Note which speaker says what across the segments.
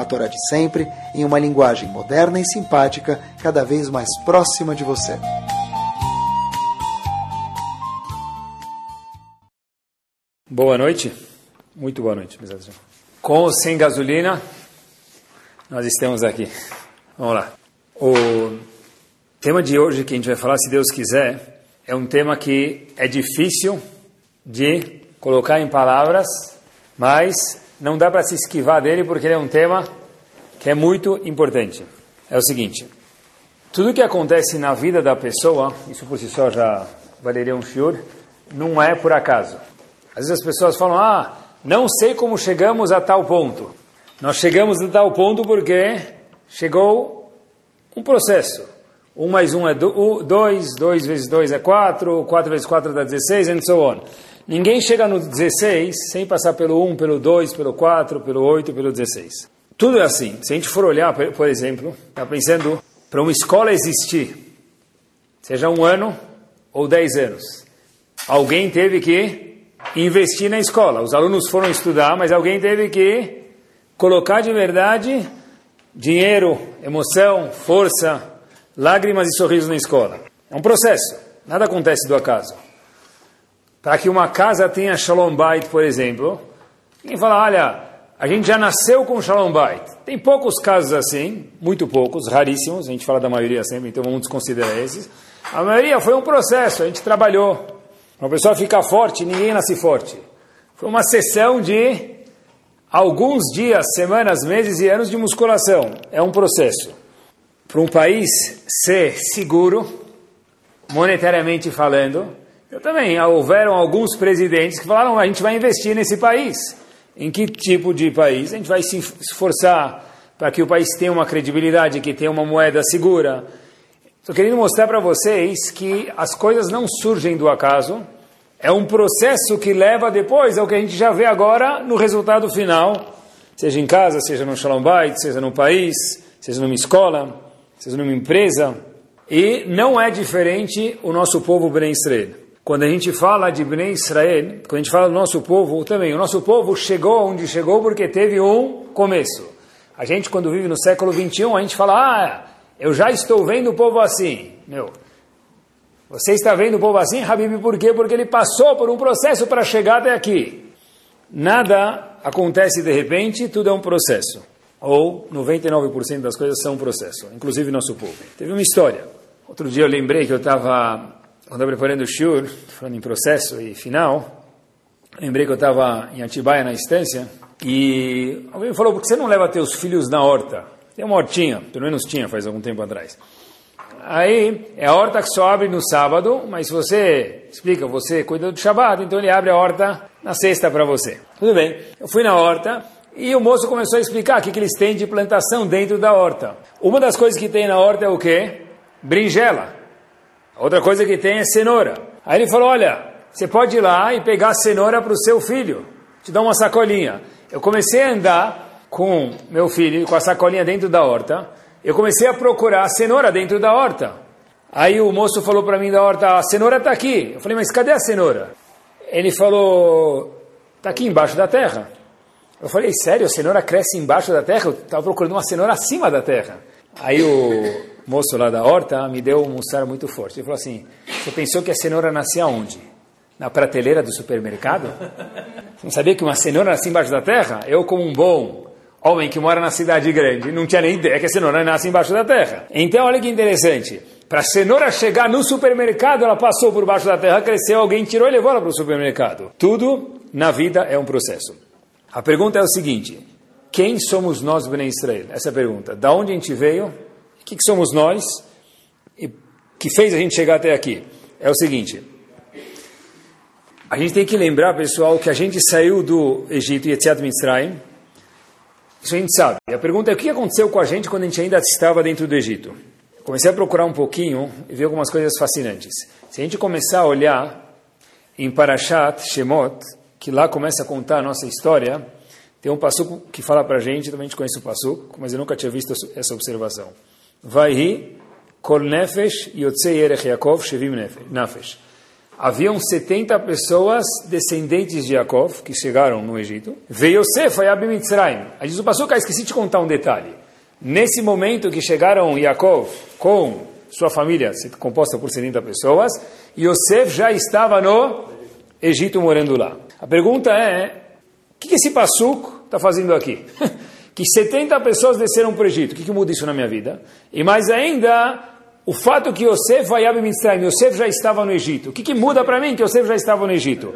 Speaker 1: a Torá de sempre, em uma linguagem moderna e simpática, cada vez mais próxima de você.
Speaker 2: Boa noite, muito boa noite, Com ou sem gasolina, nós estamos aqui. Vamos lá. O tema de hoje que a gente vai falar, se Deus quiser, é um tema que é difícil de colocar em palavras, mas não dá para se esquivar dele porque ele é um tema que é muito importante. É o seguinte: tudo que acontece na vida da pessoa, isso por si só já valeria um shiur, não é por acaso. Às vezes as pessoas falam: ah, não sei como chegamos a tal ponto. Nós chegamos a tal ponto porque chegou um processo. Um mais um é dois, dois vezes dois é quatro, quatro vezes quatro dá 16, and so on. Ninguém chega no 16 sem passar pelo 1, pelo 2, pelo 4, pelo 8, pelo 16. Tudo é assim. Se a gente for olhar, por exemplo, está pensando para uma escola existir, seja um ano ou 10 anos, alguém teve que investir na escola. Os alunos foram estudar, mas alguém teve que colocar de verdade dinheiro, emoção, força, lágrimas e sorrisos na escola. É um processo. Nada acontece do acaso. Para que uma casa tenha Shalom Bait, por exemplo, quem fala, olha, a gente já nasceu com Shalom Bait. Tem poucos casos assim, muito poucos, raríssimos, a gente fala da maioria sempre, então vamos desconsiderar esses. A maioria foi um processo, a gente trabalhou. Uma pessoa fica forte, ninguém nasce forte. Foi uma sessão de alguns dias, semanas, meses e anos de musculação. É um processo. Para um país ser seguro, monetariamente falando, eu também, houveram alguns presidentes que falaram, a gente vai investir nesse país. Em que tipo de país? A gente vai se esforçar para que o país tenha uma credibilidade, que tenha uma moeda segura. Estou querendo mostrar para vocês que as coisas não surgem do acaso, é um processo que leva depois ao que a gente já vê agora no resultado final, seja em casa, seja no Shalom Bait, seja no país, seja numa escola, seja numa empresa. E não é diferente o nosso povo Ben Israel quando a gente fala de Bnei Israel, quando a gente fala do nosso povo também, o nosso povo chegou onde chegou porque teve um começo. A gente, quando vive no século 21, a gente fala, ah, eu já estou vendo o povo assim. Meu, você está vendo o povo assim, Habib, por quê? Porque ele passou por um processo para chegar até aqui. Nada acontece de repente, tudo é um processo. Ou 99% das coisas são um processo, inclusive nosso povo. Teve uma história. Outro dia eu lembrei que eu estava quando eu preparando o shiur, falando em processo e final, lembrei que eu estava em Atibaia, na estância, e alguém falou, por que você não leva teus filhos na horta? Tem uma hortinha, pelo menos tinha faz algum tempo atrás. Aí, é a horta que só abre no sábado, mas se você explica, você cuida do Shabbat, então ele abre a horta na sexta para você. Tudo bem, eu fui na horta, e o moço começou a explicar o que, que eles têm de plantação dentro da horta. Uma das coisas que tem na horta é o quê? Brinjela. Outra coisa que tem é cenoura. Aí ele falou: Olha, você pode ir lá e pegar cenoura para o seu filho, te dar uma sacolinha. Eu comecei a andar com meu filho, com a sacolinha dentro da horta. Eu comecei a procurar cenoura dentro da horta. Aí o moço falou para mim da horta: A cenoura está aqui. Eu falei: Mas cadê a cenoura? Ele falou: Está aqui embaixo da terra. Eu falei: Sério, a cenoura cresce embaixo da terra? Eu estava procurando uma cenoura acima da terra. Aí o moço lá da horta me deu um mussar muito forte. Ele falou assim: Você pensou que a cenoura nascia onde? Na prateleira do supermercado? Você não sabia que uma cenoura nasce embaixo da terra? Eu, como um bom homem que mora na cidade grande, não tinha nem ideia que a cenoura nasce embaixo da terra. Então, olha que interessante. Para a cenoura chegar no supermercado, ela passou por baixo da terra, cresceu, alguém tirou e levou ela para o supermercado. Tudo na vida é um processo. A pergunta é o seguinte: quem somos nós, Bnei Israel? Essa é a pergunta. Da onde a gente veio? Que, que somos nós? E que fez a gente chegar até aqui? É o seguinte. A gente tem que lembrar, pessoal, que a gente saiu do Egito, Yetziat Mitzrayim, Isso a gente sabe. E a pergunta é o que aconteceu com a gente quando a gente ainda estava dentro do Egito? comecei a procurar um pouquinho e vi algumas coisas fascinantes. Se a gente começar a olhar em Parashat Shemot, que lá começa a contar a nossa história, tem um passuco que fala para a gente, também a gente conhece o passuco, mas eu nunca tinha visto essa observação. Vai kol nefesh yotzei erech Yaakov shevim nefesh. Haviam 70 pessoas descendentes de Yaakov que chegaram no Egito. Veio Yosef Ayab Mitzrayim. A o passuco, ah, esqueci de contar um detalhe. Nesse momento que chegaram Yaakov com sua família, composta por 70 pessoas, Yosef já estava no Egito morando lá. A pergunta é, o que esse passuco está fazendo aqui? que 70 pessoas desceram para o Egito, o que, que muda isso na minha vida? E mais ainda, o fato que Yosef vai Mitzrayim, Yosef já estava no Egito. O que, que muda para mim que Yosef já estava no Egito?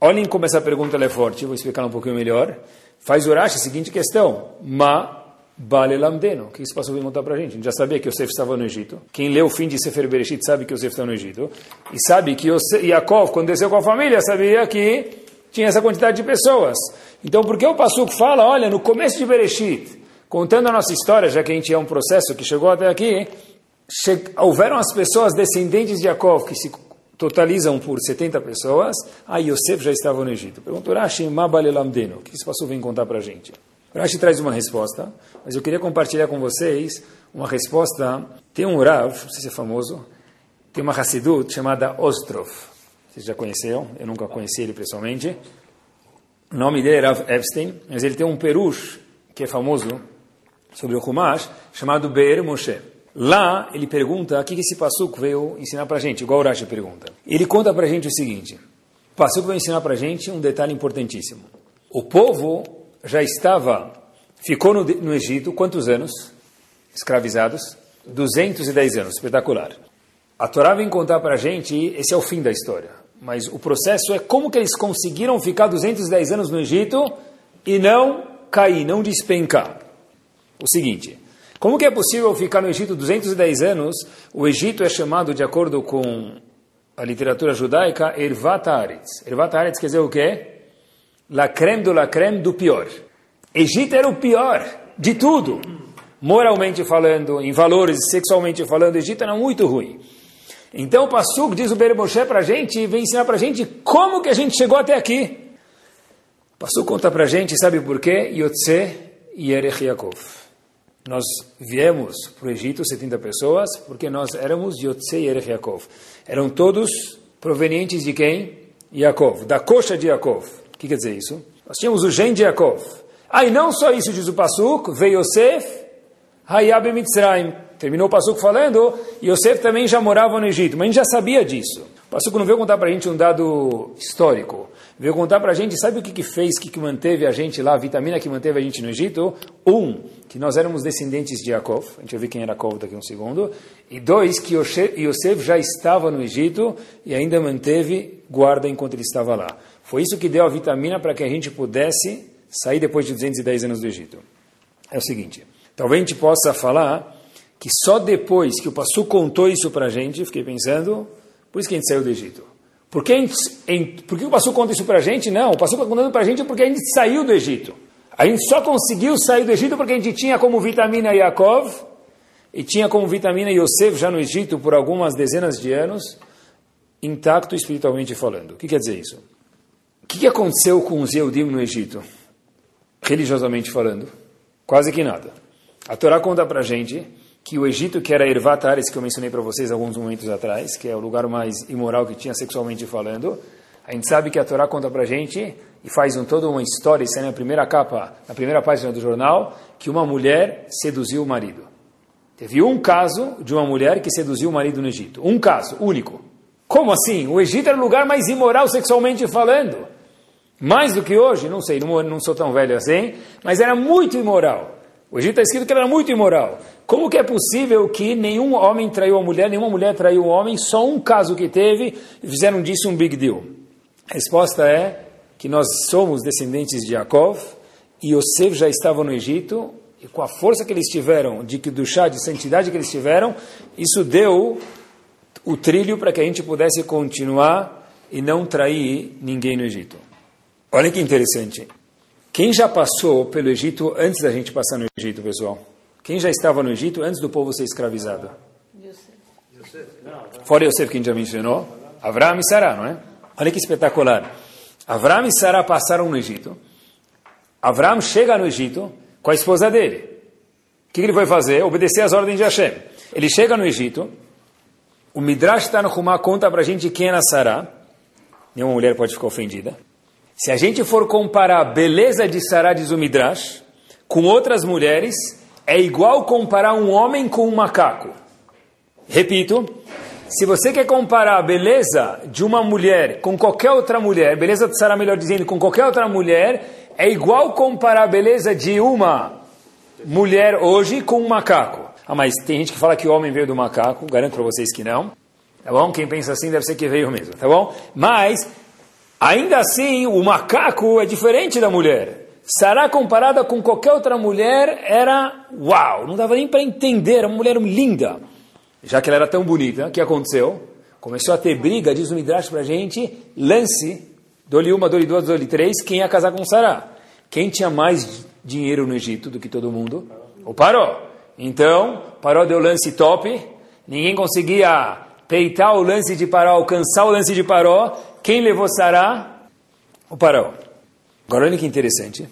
Speaker 2: Olhem como essa pergunta é forte, vou explicar um pouquinho melhor. Faz Urash a seguinte questão, Ma Bale Lamdeno. O que isso passou a contar para a gente? A gente já sabia que Yosef estava no Egito. Quem leu o fim de Sefer Bereshit sabe que Yosef está no Egito. E sabe que Yosef, Yaakov, quando desceu com a família, sabia que tinha essa quantidade de pessoas. Então, por que o Passuco fala, olha, no começo de Bereshit, contando a nossa história, já que a gente é um processo que chegou até aqui, houveram as pessoas descendentes de Yaakov, que se totalizam por 70 pessoas, ah, Yosef já estava no Egito. Perguntou Rashi, Mabale Lamdeno. O que esse Passuco vem contar para a gente? Rashi traz uma resposta, mas eu queria compartilhar com vocês uma resposta. Tem um Rav, não sei se é famoso, tem uma Hassidut chamada Ostrov. Vocês já conheceram? Eu nunca conheci ele pessoalmente. O nome dele é Rav Epstein, mas ele tem um perush que é famoso sobre o Humash, chamado Be'er Moshe. Lá, ele pergunta o que esse Passuco veio ensinar para gente, igual o Rashi pergunta. Ele conta para gente o seguinte, o Passuco veio ensinar para gente um detalhe importantíssimo. O povo já estava, ficou no, no Egito quantos anos? Escravizados? 210 anos, espetacular. A Torá vem contar para a gente, esse é o fim da história, mas o processo é como que eles conseguiram ficar 210 anos no Egito e não cair, não despencar. O seguinte, como que é possível ficar no Egito 210 anos? O Egito é chamado, de acordo com a literatura judaica, Ervat Haaretz. Ervat Haaretz quer dizer o quê? la creme do la creme do pior. Egito era o pior de tudo. Moralmente falando, em valores, sexualmente falando, Egito era muito ruim. Então o Passuk diz o Bere para a gente, vem ensinar para a gente como que a gente chegou até aqui. O Passuk conta para a gente, sabe por quê? Yotze Yerech Yaakov. Nós viemos para o Egito, 70 pessoas, porque nós éramos Yotze Yerech Yaakov. Eram todos provenientes de quem? Yaakov, da coxa de Yaakov. O que quer dizer isso? Nós tínhamos o gen de Yaakov. Ah, e não só isso, diz o Pasuk, veio Yosef, Hayab Mitzrayim. Terminou o Pasuk falando, Yosef também já morava no Egito, mas a gente já sabia disso. O Pasuk não veio contar para a gente um dado histórico. Veio contar para a gente, sabe o que, que fez, o que, que manteve a gente lá, a vitamina que manteve a gente no Egito? Um, que nós éramos descendentes de Yaakov, a gente vai ver quem era Yaakov daqui a um segundo. E dois, que Yosef já estava no Egito e ainda manteve guarda enquanto ele estava lá. Foi isso que deu a vitamina para que a gente pudesse sair depois de 210 anos do Egito. É o seguinte, talvez a gente possa falar que só depois que o Passu contou isso para a gente, fiquei pensando, por isso que a gente saiu do Egito. Por que, gente, por que o Passu conta isso para a gente? Não, o Passu está contando para a gente porque a gente saiu do Egito. A gente só conseguiu sair do Egito porque a gente tinha como vitamina Yaakov e tinha como vitamina Yosef já no Egito por algumas dezenas de anos, intacto espiritualmente falando. O que quer dizer isso? O que, aconteceu com os Yehudim no Egito? Religiosamente falando, quase que nada. A Torá conta para gente que o Egito, que era Ervat Ares, que eu mencionei para vocês alguns momentos atrás, que é o lugar mais imoral que tinha sexualmente falando, a gente sabe que a Torá conta para gente e faz um, toda uma história, isso é na primeira capa, na primeira página do jornal, que uma mulher seduziu o marido. Teve um caso de uma mulher que seduziu o marido no Egito. Um caso, único. Como assim? O Egito era o lugar mais imoral sexualmente falando. Mais do que hoje, não sei, não, não sou tão velho assim, mas era muito imoral. O Egito está escrito que era muito imoral. Como que é possível que nenhum homem traiu a mulher, nenhuma mulher traiu o homem, só um caso que teve, e fizeram disso um big deal? A resposta é que nós somos descendentes de Yaakov, e Yosef já estava no Egito, e com a força que eles tiveram, de que do chá, de santidade que eles tiveram, isso deu o trilho para que a gente pudesse continuar e não trair ninguém no Egito. Olha que interessante. Quem já passou pelo Egito antes da gente passar no Egito, pessoal? Quem já estava no Egito antes do povo ser escravizado? Fora Yosef, quem já mencionou? Avraham e Sarah, não é? Olha que espetacular. Avraham e Sarah passaram no Egito. Avraham chega no Egito com a esposa dele. O que ele vai fazer? Obedecer às ordens de Hashem. Ele chega no Egito. O Midrash Tanhumá conta para a gente quem era Sarah. Nenhuma mulher pode ficar ofendida. Se a gente for comparar a beleza de Sarah, diz o Midrash, com outras mulheres, é igual comparar um homem com um macaco. Repito, se você quer comparar a beleza de uma mulher com qualquer outra mulher, beleza de Sarah, melhor dizendo, com qualquer outra mulher, é igual comparar a beleza de uma mulher hoje com um macaco. Ah, mas tem gente que fala que o homem veio do macaco, garanto para vocês que não. Tá bom? Quem pensa assim deve ser que veio mesmo, tá bom? Mas, ainda assim, o macaco é diferente da mulher. Sará comparada com qualquer outra mulher era uau, não dava nem para entender, era uma mulher linda. Já que ela era tão bonita, o que aconteceu? Começou a ter briga, diz o Midrash para gente, lance Dole uma, dole duas, dole três, quem ia casar com Sará? Quem tinha mais dinheiro no Egito do que todo mundo? O Paró. Então, Paró deu lance top, ninguém conseguia peitar o lance de Paró, alcançar o lance de Paró. Quem levou Sará? O Paró. Agora olha que interessante.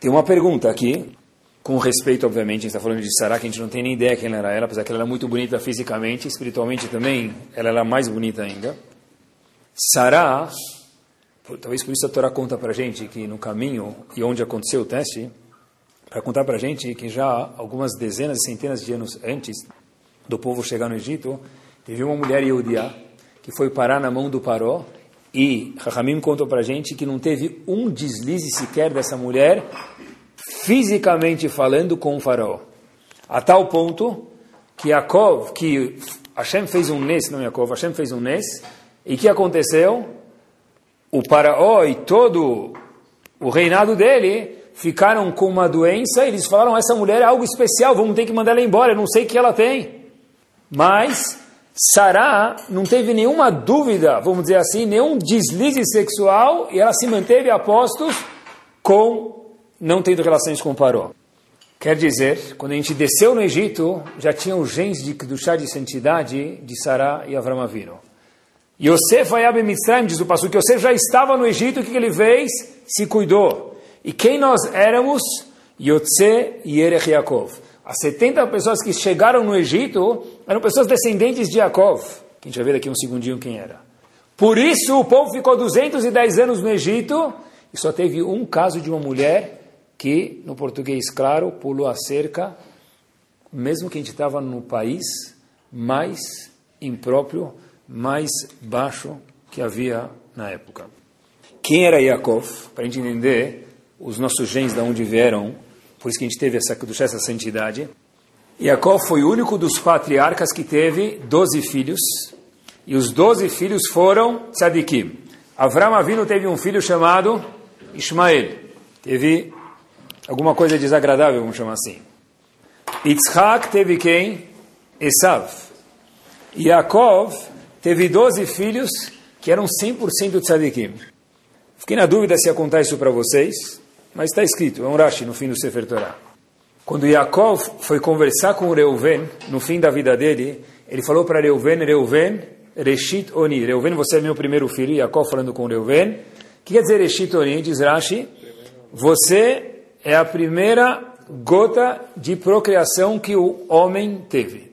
Speaker 2: Tem uma pergunta aqui, com respeito, obviamente, a gente está falando de Sará, que a gente não tem nem ideia quem ela era, apesar que ela era muito bonita fisicamente, espiritualmente também, ela era mais bonita ainda. Sará Talvez por isso a Torá conta para gente que no caminho e onde aconteceu o teste, para contar para gente que já algumas dezenas e centenas de anos antes do povo chegar no Egito, teve uma mulher Yehudiá que foi parar na mão do Paró e Rahamim contou para gente que não teve um deslize sequer dessa mulher, fisicamente falando, com o faraó. A tal ponto que Yaakov, que Hashem fez um nes, não Yaakov, Hashem fez um nes, e que aconteceu? o faraó e todo o reinado dele ficaram com uma doença e eles falaram, essa mulher é algo especial, vamos ter que mandar ela embora, eu não sei o que ela tem. Mas Sará não teve nenhuma dúvida, vamos dizer assim, nenhum deslize sexual e ela se manteve a postos com não tendo relações com Paró. Quer dizer, quando a gente desceu no Egito, já tinha genes de, chá de santidade de Sará e Avram Avinu. Yosef Ayab Mitzrayim, diz o passo que Yosef já estava no Egito, o que ele fez? Se cuidou. E quem nós éramos? Yotze e Erech Yaakov. As 70 pessoas que chegaram no Egito eram pessoas descendentes de Yaakov. Que a gente vai ver daqui um segundinho quem era. Por isso o povo ficou 210 anos no Egito e só teve um caso de uma mulher que, no português claro, pulou a cerca, mesmo que a gente estava no país mais impróprio mais baixo que havia na época. Quem era Yaakov? Para a gente entender os nossos genes de onde vieram, por isso que a gente teve essa, essa santidade. Yaakov foi o único dos patriarcas que teve 12 filhos, e os 12 filhos foram tzadikim. Avram Avinu teve um filho chamado Ismael. Teve alguma coisa desagradável, vamos chamar assim. Yitzhak teve quem? Esav. Yaakov teve 12 filhos que eram 100% tzadikim. Fiquei na dúvida se ia contar isso para vocês, mas está escrito, é um Rashi no fim do Sefer Torah. Quando Yaakov foi conversar com Reuven, no fim da vida dele, ele falou para Reuven, Reuven, Reshit Oni. Reuven, você é meu primeiro filho. Yaakov falando com Reuven. O que quer dizer Reshit Oni? Diz Rashi, você é a primeira gota de procriação que o homem teve.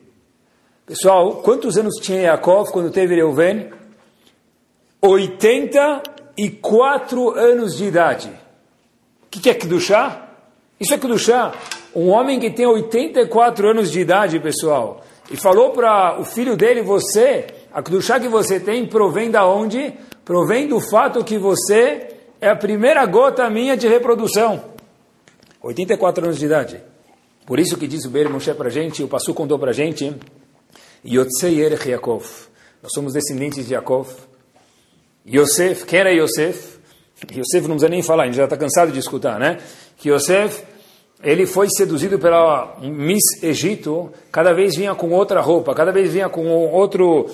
Speaker 2: Pessoal, quantos anos tinha Yaakov quando teve Reuven? 84 anos de idade. Que, que é Kedushá? Isso é Kedushá. Um homem que tem 84 anos de idade, pessoal, e falou para o filho dele, você, a Kedushá que você tem provém da onde? Provém do fato que você é a primeira gota minha de reprodução. 84 anos de idade. Por isso que diz o Beir Moshe para a gente, o Passu contou para a gente, Yotzei Erech Yaakov. Nós somos descendentes de Yaakov. Yosef, quem era Yosef? Yosef não precisa nem falar, a gente já está cansado de escutar, né? Que Yosef, ele foi seduzido pela Miss Egito, cada vez vinha com outra roupa, cada vez vinha com outro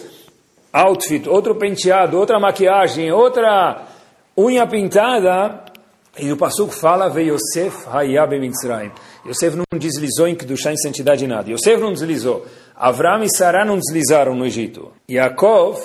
Speaker 2: outfit, outro penteado, outra maquiagem, outra unha pintada. E o Pasuk fala, veio Yosef Hayab Mitzrayim. Yosef não deslizou em Kedushá em santidade nada. Yosef não deslizou. Avram e Sarah não deslizaram no Egito. Yaakov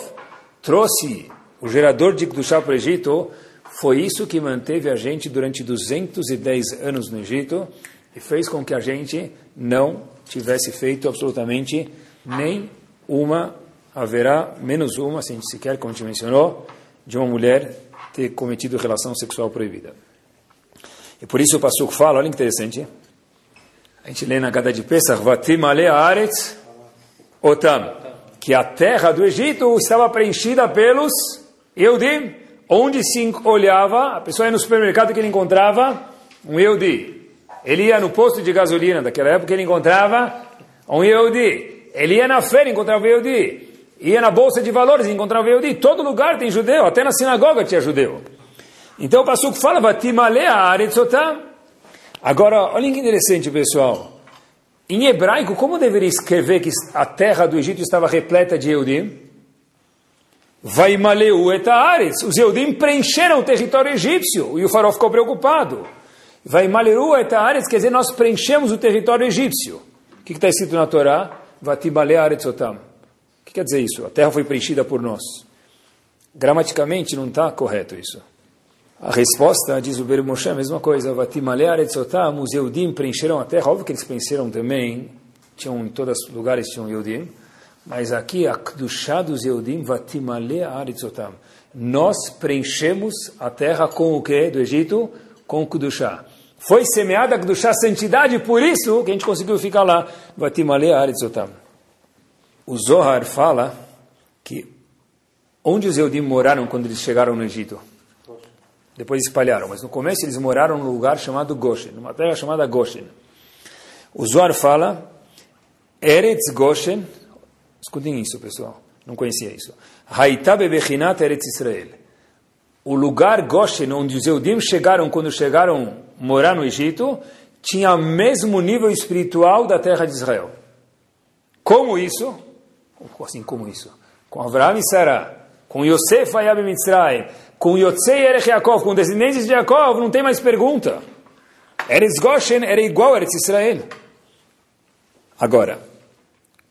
Speaker 2: trouxe o gerador de Kedushá para o Egito. Foi isso que manteve a gente durante 210 anos no Egito e fez com que a gente não tivesse feito absolutamente nem uma, haverá menos uma, se a gente sequer, como a gente mencionou, de uma mulher ter cometido relação sexual proibida. E por isso o Passuco fala, olha que interessante, a gente lê na Gada de Pesach, otam, que a terra do Egito estava preenchida pelos Eudim, onde se olhava, a pessoa ia no supermercado que ele encontrava um Eudi. Ele ia no posto de gasolina daquela época, ele encontrava um Eudi. Ele ia na feira, encontrava um Eudi. Ia na bolsa de valores, encontrava um Eudi. Todo lugar tem judeu, até na sinagoga tinha judeu. Então o Passuco fala. Agora, olha que interessante, pessoal. Em hebraico, como deveria escrever que a terra do Egito estava repleta de Eudim? Vaimaleu et aretz. Os Eudim preencheram o território egípcio. E o farol ficou preocupado. Vaimaleu et aretz quer dizer, nós preenchemos o território egípcio. O que está escrito na Torá? Aretzotam. O que quer dizer isso? A terra foi preenchida por nós. Gramaticamente não está correto isso. A resposta, diz o Ber Moshe, a mesma coisa. Vatimale os Eudim preencheram a terra. Óbvio que eles preencheram também. Tinham em todos os lugares tinham Eudim. Mas aqui, a Kedushá dos Eudim, Vatimale aretzotam. Nós preenchemos a terra com o que do Egito? Com o Kedushá. Foi semeada a Kedushá, santidade, por isso que a gente conseguiu ficar lá. Vatimale aretzotam. O Zohar fala que onde os Eudim moraram quando eles chegaram no Egito? Depois espalharam, mas no começo eles moraram num lugar chamado Goshen, numa terra chamada Goshen. O Zohar fala, Eretz Goshen, escutem isso pessoal, não conhecia isso. Haitabe Bechinat Eretz Israel. O lugar Goshen, onde os Eudim chegaram quando chegaram morar no Egito, tinha o mesmo nível espiritual da terra de Israel. Como isso? Assim, como isso? Com Avraham e Sarah, com Yosef Hayab Mitzrayim, com Yotzei Erech Yaakov, com descendentes de Yaakov, não tem mais pergunta. Eretz Goshen era igual a Eretz Israel. Agora,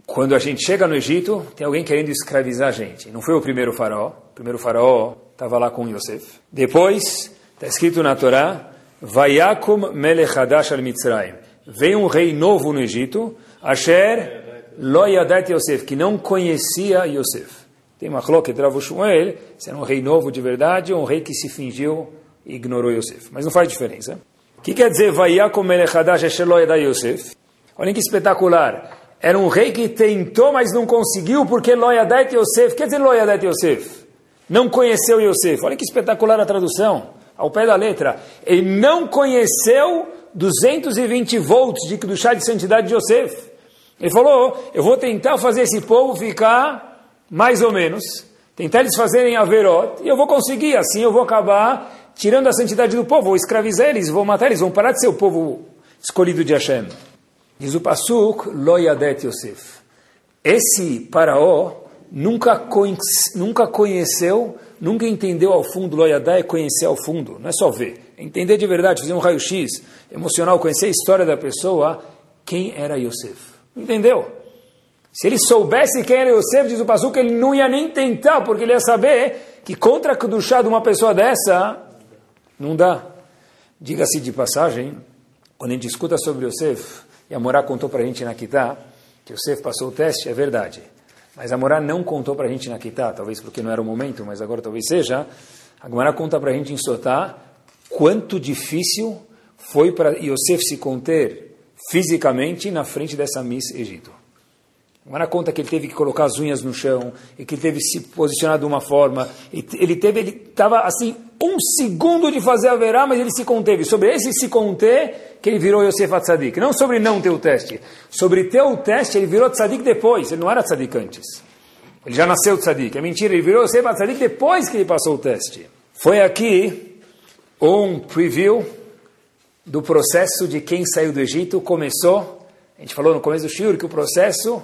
Speaker 2: quando a gente chega no Egito, tem alguém querendo escravizar a gente. Não foi o primeiro faraó. O primeiro faraó estava lá com Yosef. Depois, está escrito na Torá, Vayakum Melech Hadash al Mitzrayim. Veio um rei novo no Egito, Asher Lo Yadat Yosef, que não conhecia Yosef. Tem uma cloque Rav Shmuel, se era um rei novo de verdade ou um rei que se fingiu e ignorou Yosef. Mas não faz diferença. O que quer dizer Vayakum Melech Hadash Asher Lo Yadat Yosef? Olhem que espetacular. Era um rei que tentou, mas não conseguiu, porque Loyadet Yosef. Quer dizer Loyadet Yosef? Não conheceu Yosef. Olha que espetacular a tradução, ao pé da letra. Ele não conheceu 220 volts de, do chá de santidade de Yosef. Ele falou: Eu vou tentar fazer esse povo ficar mais ou menos, tentar eles fazerem Averot, e eu vou conseguir. Assim eu vou acabar tirando a santidade do povo, vou escravizar eles, vou matar eles, vão parar de ser o povo escolhido de Hashem. Diz o Pasuk, Loyadet Yosef. Esse faraó nunca, nunca conheceu, nunca entendeu ao fundo, Loyadet é conhecer ao fundo, não é só ver. Entender de verdade, fazer um raio-x emocional, conhecer a história da pessoa, quem era Yosef. Entendeu? Se ele soubesse quem era Yosef, diz o Pasuk, ele não ia nem tentar, porque ele ia saber que contra a Kedushá de uma pessoa dessa, não dá. Diga-se de passagem, quando a gente escuta sobre Yosef, e a Morá contou para a gente na Kitá que o Sef passou o teste, é verdade. Mas a Morá não contou para a gente na Kitá, talvez porque não era o momento, mas agora talvez seja. A Morá conta para a gente em Sotá quanto difícil foi para Yosef se conter fisicamente na frente dessa Miss Egito. Agora conta que ele teve que colocar as unhas no chão e que ele teve se posicionar de uma forma. Ele teve, ele estava assim um segundo de fazer a verá, mas ele se conteve. Sobre esse se conter que ele virou Yosef Atzadik. Não sobre não ter o teste. Sobre ter o teste, ele virou Tzadik depois. Ele não era Tzadik antes. Ele já nasceu Tzadik. É mentira, ele virou Yosef Atzadik depois que ele passou o teste. Foi aqui um preview do processo de quem saiu do Egito. Começou, a gente falou no começo do Shur que o processo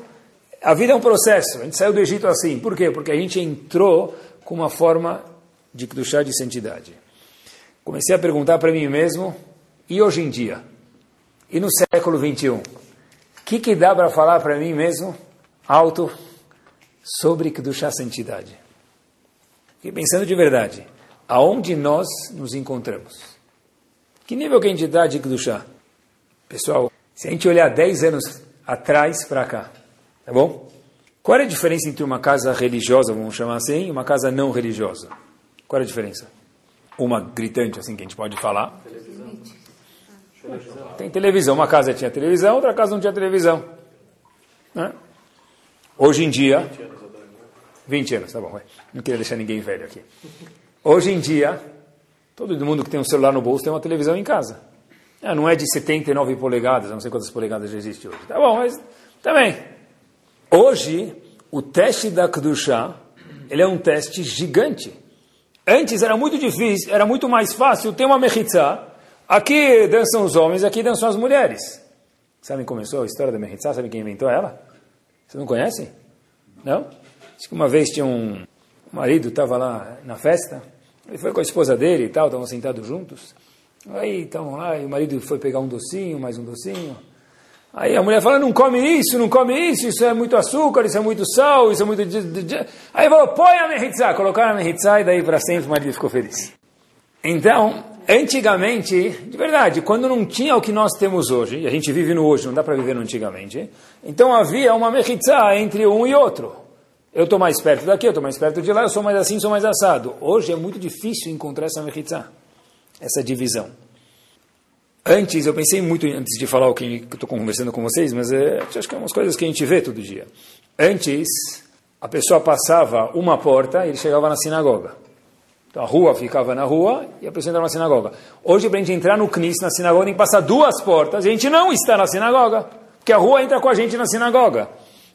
Speaker 2: a vida é um processo. A gente saiu do Egito assim. Por quê? Porque a gente entrou com uma forma de chá de santidade. comecei a perguntar para mim mesmo, e hoje em dia? E no século 21? O que, que dá para falar para mim mesmo, alto, sobre Kedushá Santidade? Fiquei pensando de verdade, aonde nós nos encontramos? Que nível que a gente dá de Kedushá? Pessoal, se a gente olhar 10 anos atrás para cá, tá bom? Qual é a diferença entre uma casa religiosa, vamos chamar assim, e uma casa não religiosa? Qual é a diferença? Uma gritante, assim, que a gente pode falar. Televisão. Tem televisão. Uma casa tinha televisão, outra casa não tinha televisão. Né? Hoje em dia... 20 anos, tá bom. Não queria deixar ninguém velho aqui. Hoje em dia, todo mundo que tem um celular no bolso tem uma televisão em casa. Ah, não é de 79 polegadas, não sei quantas polegadas já existe hoje. Tá bom, mas também. Hoje, o teste da Kedushá, ele é um teste gigante. Antes era muito difícil, era muito mais fácil ter uma mechitzá. Aqui dançam os homens, aqui dançam as mulheres. Sabem como começou a história da mechitzá? Sabem quem inventou ela? Vocês não conhecem? Não? Acho que uma vez tinha um marido, estava lá na festa, ele foi com a esposa dele e tal, estavam sentados juntos. Aí estavam lá, e o marido foi pegar um docinho, mais um docinho. Aí a mulher fala, não come isso, não come isso, isso é muito açúcar, isso é muito sal, isso é muito... Aí falou, põe a mehitzá, colocaram a mehitzá e daí para sempre o marido ficou feliz. Então, antigamente, de verdade, quando não tinha o que nós temos hoje, e a gente vive no hoje, não dá para viver no antigamente, então havia uma mehitzá entre um e outro. Eu estou mais perto daqui, eu estou mais perto de lá, eu sou mais assim, sou mais assado. Hoje é muito difícil encontrar essa mehitzá, essa divisão. Antes, eu pensei muito antes de falar o que estou conversando com vocês, mas é, acho que é umas coisas que a gente vê todo dia. Antes, a pessoa passava uma porta e ele chegava na sinagoga. Então a rua ficava na rua e a pessoa entrava na sinagoga. Hoje, para a gente entrar no CNIS, na sinagoga, tem que passar duas portas e a gente não está na sinagoga, porque a rua entra com a gente na sinagoga.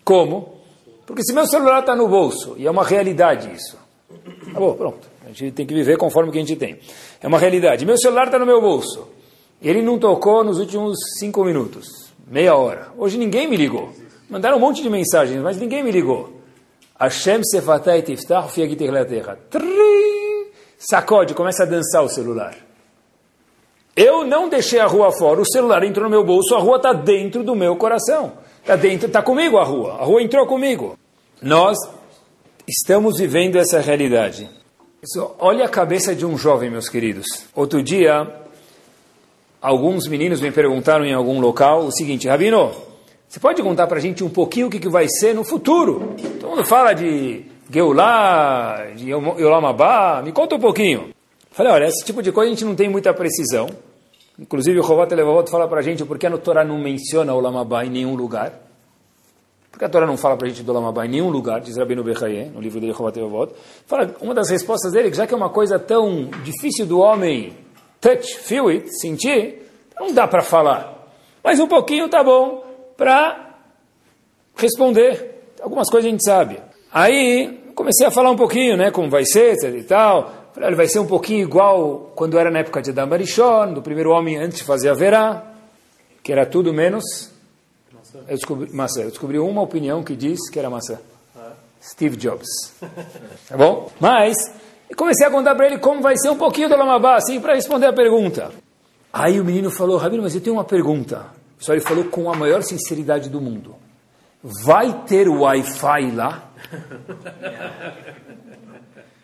Speaker 2: Como? Porque se meu celular está no bolso, e é uma realidade isso. Tá bom, pronto. A gente tem que viver conforme o que a gente tem. É uma realidade. Meu celular está no meu bolso. Ele não tocou nos últimos cinco minutos, meia hora. Hoje ninguém me ligou. Mandaram um monte de mensagens, mas ninguém me ligou. Hashem sefatai tiftach terra. Sacode, começa a dançar o celular. Eu não deixei a rua fora, o celular entrou no meu bolso, a rua está dentro do meu coração. Está dentro, está comigo a rua. A rua entrou comigo. Nós estamos vivendo essa realidade. olha a cabeça de um jovem, meus queridos. Outro dia, alguns meninos me perguntaram em algum local o seguinte, Rabino, você pode contar para a gente um pouquinho o que, que vai ser no futuro? Todo mundo fala de Geulah, de Yolam Abba, me conta um pouquinho. Falei, olha, esse tipo de coisa a gente não tem muita precisão. Inclusive o Rovat Levavot fala para a gente porque a Torá não menciona o Lamabá em nenhum lugar. Porque a Torá não fala para a gente do Lamabá em nenhum lugar, diz Rabino Bechaye, no livro dele Rovat Levavot. Fala, uma das respostas dele, que já que é uma coisa tão difícil do homem touch, feel it, sentir, não dá para falar. Mas um pouquinho tá bom para responder. Algumas coisas a gente sabe. Aí comecei a falar um pouquinho, né, como vai ser, e tal. Falei, ele vai ser um pouquinho igual quando era na época de Adam Barishon, do primeiro homem antes de fazer a verá, que era tudo menos... Maçã. Eu descobri, maçã. Eu descobri uma opinião que diz que era maçã. Ah. Steve Jobs. tá bom? Mas e comecei a contar para ele como vai ser um pouquinho do Lamabá, assim, para responder a pergunta. Aí o menino falou, Rabino, mas eu tenho uma pergunta. Só ele falou com a maior sinceridade do mundo. Vai ter Wi-Fi lá?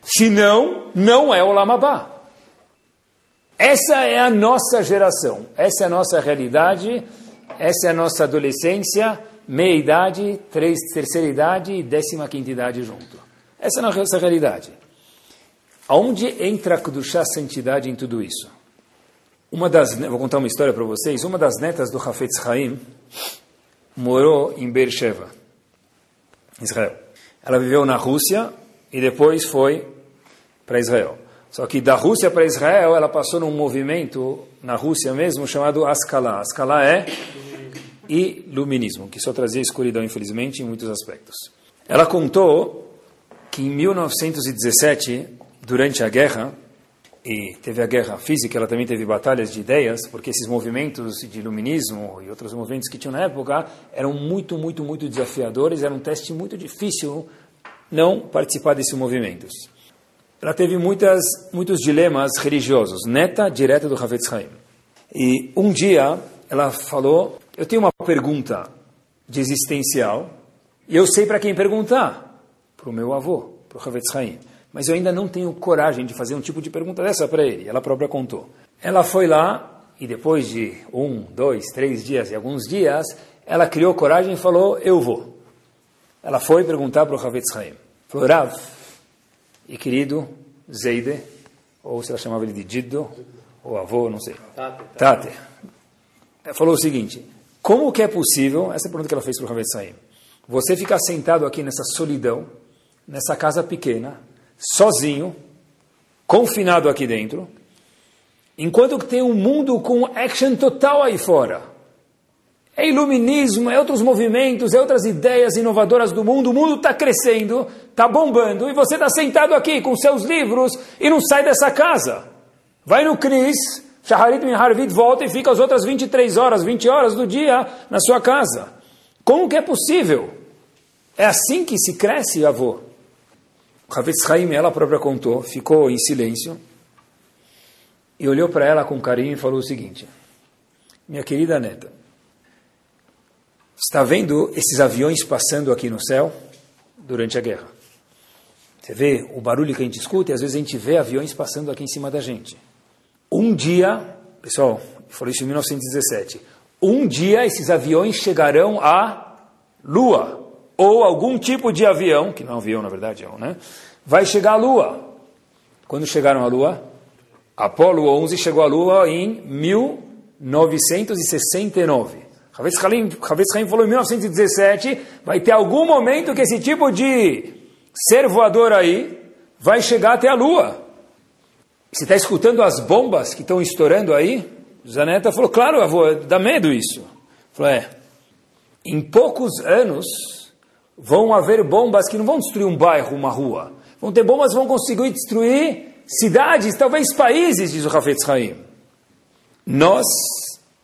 Speaker 2: Se não, não é o Lamabá. Essa é a nossa geração, essa é a nossa realidade, essa é a nossa adolescência, meia-idade, terceira idade e décima quinta idade junto. Essa é a nossa realidade. Aonde entra a Kedushá, santidade em tudo isso? Uma das, vou contar uma história para vocês. Uma das netas do Hafetz Haim morou em Beersheba, Israel. Ela viveu na Rússia e depois foi para Israel. Só que da Rússia para Israel, ela passou num movimento na Rússia mesmo chamado Askala. Askala é iluminismo, que só trazia escuridão, infelizmente, em muitos aspectos. Ela contou que em 1917 durante a guerra, e teve a guerra física, ela também teve batalhas de ideias, porque esses movimentos de iluminismo e outros movimentos que tinham na época eram muito, muito, muito desafiadores, era um teste muito difícil não participar desses movimentos. ela teve muitas, muitos dilemas religiosos, neta direta do Havetz Haim. E um dia ela falou, eu tenho uma pergunta de existencial, e eu sei para quem perguntar, para o meu avô, para o Havetz Haim. Mas eu ainda não tenho coragem de fazer um tipo de pergunta dessa para ele. Ela própria contou. Ela foi lá, e depois de um, dois, três dias e alguns dias, ela criou coragem e falou, eu vou. Ela foi perguntar para o Havetz Haim. Falou, Rav, e querido Zeide, ou se ela chamava ele de Diddo, ou avô, não sei. Tate. Tate. Ela falou o seguinte, como que é possível, essa é a pergunta que ela fez para o Havetz Haim, você ficar sentado aqui nessa solidão, nessa casa pequena, sozinho, confinado aqui dentro, enquanto que tem um mundo com action total aí fora. É iluminismo, é outros movimentos, é outras ideias inovadoras do mundo. O mundo está crescendo, está bombando, e você está sentado aqui com seus livros e não sai dessa casa. Vai no Cris, Shaharit Harvit volta e fica as outras 23 horas, 20 horas do dia na sua casa. Como que é possível? É assim que se cresce, avô. Havetz Haim, ela própria contou, ficou em silêncio e olhou para ela com carinho e falou o seguinte: Minha querida neta, está vendo esses aviões passando aqui no céu durante a guerra? Você vê o barulho que a gente escuta e às vezes a gente vê aviões passando aqui em cima da gente. Um dia, pessoal, falou isso em 1917, um dia esses aviões chegarão à Lua ou algum tipo de avião, que não é um avião na verdade, é um, né? vai chegar à Lua. Quando chegaram à Lua? Apolo 11 chegou à Lua em 1969. Havetz Haim, Haim falou em 1917, vai ter algum momento que esse tipo de ser voador aí vai chegar até a Lua. Você está escutando as bombas que estão estourando aí? Zaneta falou, claro, avô, dá medo isso. Falou, é, em poucos anos vão haver bombas que não vão destruir um bairro, uma rua. Vão ter bombas que vão conseguir destruir cidades, talvez países, diz o Hafetz Haim. Nós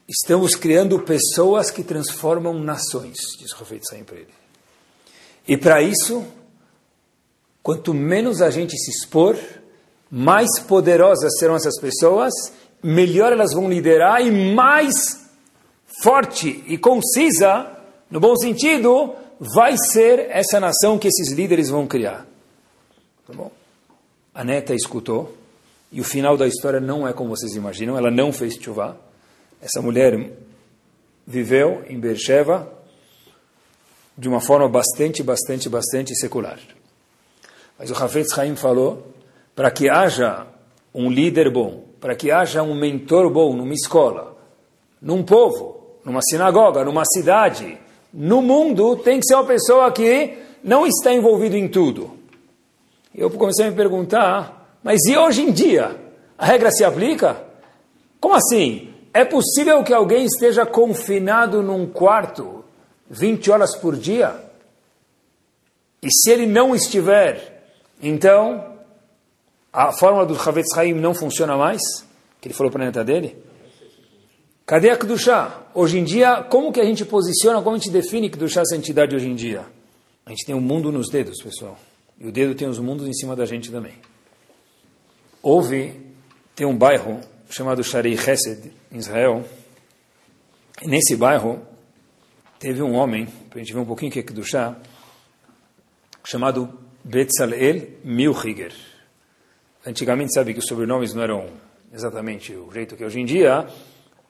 Speaker 2: estamos criando pessoas que transformam nações, diz o Hafetz Haim para ele. E para isso, quanto menos a gente se expor, mais poderosas serão essas pessoas, melhor elas vão liderar e mais forte e concisa, no bom sentido, vai ser essa nação que esses líderes vão criar. Tá bom? A neta escutou, e o final da história não é como vocês imaginam, ela não fez chuva. Essa mulher viveu em Beersheba de uma forma bastante, bastante, bastante secular. Mas o Hafetz Haim falou, para que haja um líder bom, para que haja um mentor bom numa escola, num povo, numa sinagoga, numa cidade, no mundo tem que ser uma pessoa que não está envolvido em tudo. Eu comecei a me perguntar, mas e hoje em dia? A regra se aplica? Como assim? É possível que alguém esteja confinado num quarto 20 horas por dia? E se ele não estiver, então a fórmula do Havetz Haim não funciona mais? Que ele falou para a neta dele? Cadê a Kedushá? Hoje em dia, como que a gente posiciona, como a gente define Kedushá, santidade hoje em dia? A gente tem o um mundo nos dedos, pessoal. E o dedo tem os mundos em cima da gente também. Houve, tem um bairro chamado Sharei Chesed, em Israel. E nesse bairro, teve um homem, para a gente ver um pouquinho o que é Kedushá, chamado Betzalel Milchiger. Antigamente, sabe que os sobrenomes não eram exatamente o jeito que é hoje em dia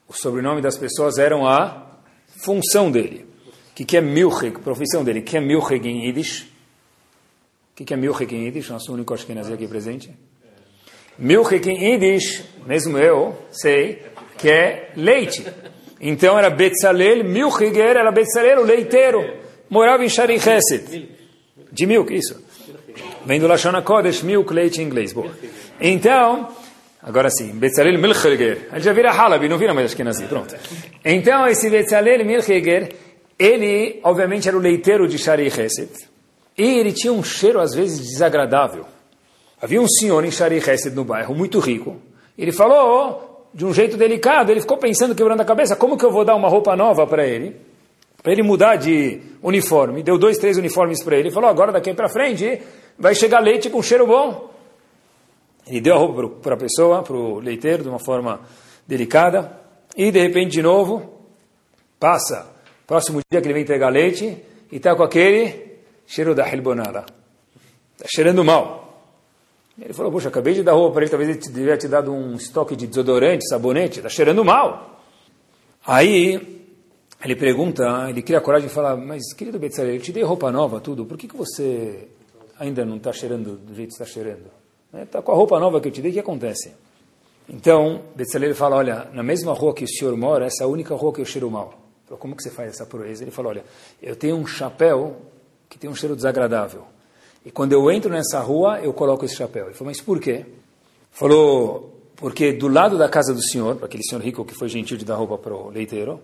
Speaker 2: o sobrenome das pessoas eram a função dele. O que, que é milchig, profissão dele? O que é milchig em Yiddish? O que, que é milchig em Yiddish? Nosso único Ashkenazi aqui presente. Milchig em Yiddish, mesmo eu sei, que é leite. Então era Betzalel, Milchiger era Betzalel, o leiteiro. Morava em Shari Chesed. De milk, isso. Vem do Lashon HaKodesh, milk, leite em inglês. Boa. Então, Agora sim, Betzalel Milchiger. Ele já vira Halabi, não vira mais Ashkenazi. Pronto. Então, esse Betzalel Milchiger, ele, obviamente, era o leiteiro de Shari Chesed. E ele tinha um cheiro, às vezes, desagradável. Havia um senhor em Shari Chesed, no bairro, muito rico. Ele falou, de um jeito delicado, ele ficou pensando, quebrando a cabeça, como que eu vou dar uma roupa nova para ele? Para ele mudar de uniforme. Deu dois, três uniformes para. Ele falou, agora daqui para frente, vai chegar leite com cheiro bom. Ele deu a roupa para a pessoa, para o leiteiro, de uma forma delicada, e de repente, de novo, passa, próximo dia que ele vem entregar leite, e está com aquele cheiro da hilbonada. Está cheirando mal. Ele falou, poxa, acabei de dar roupa para ele, talvez ele devia te dado um estoque de desodorante, sabonete, está cheirando mal. Aí ele pergunta, ele cria a coragem de falar, mas querido Betzalel, eu te dei roupa nova, tudo, por que, que você ainda não está cheirando do jeito que está cheirando? Está com a roupa nova que eu te dei, o que acontece? Então, Betzalel fala, olha, na mesma rua que o senhor mora, essa é a única rua que eu cheiro mal. Falou, como que você faz essa proeza? Ele falou, olha, eu tenho um chapéu que tem um cheiro desagradável. E quando eu entro nessa rua, eu coloco esse chapéu. Ele falou, mas por quê? Falou, porque do lado da casa do senhor, aquele senhor rico que foi gentil de dar roupa para o leiteiro,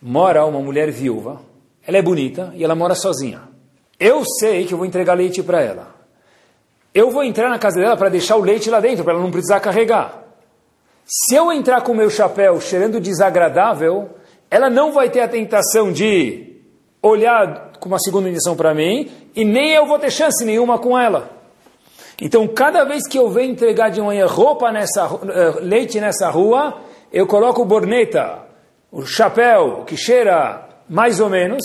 Speaker 2: mora uma mulher viúva. Ela é bonita e ela mora sozinha. Eu sei que eu vou entregar leite para ela. Eu vou entrar na casa dela para deixar o leite lá dentro, para ela não precisar carregar. Se eu entrar com o meu chapéu cheirando desagradável, ela não vai ter a tentação de olhar com uma segunda intenção para mim, e nem eu vou ter chance nenhuma com ela. Então, cada vez que eu venho entregar de manhã roupa nessa, uh, leite nessa rua, eu coloco o borneta, o chapéu que cheira mais ou menos,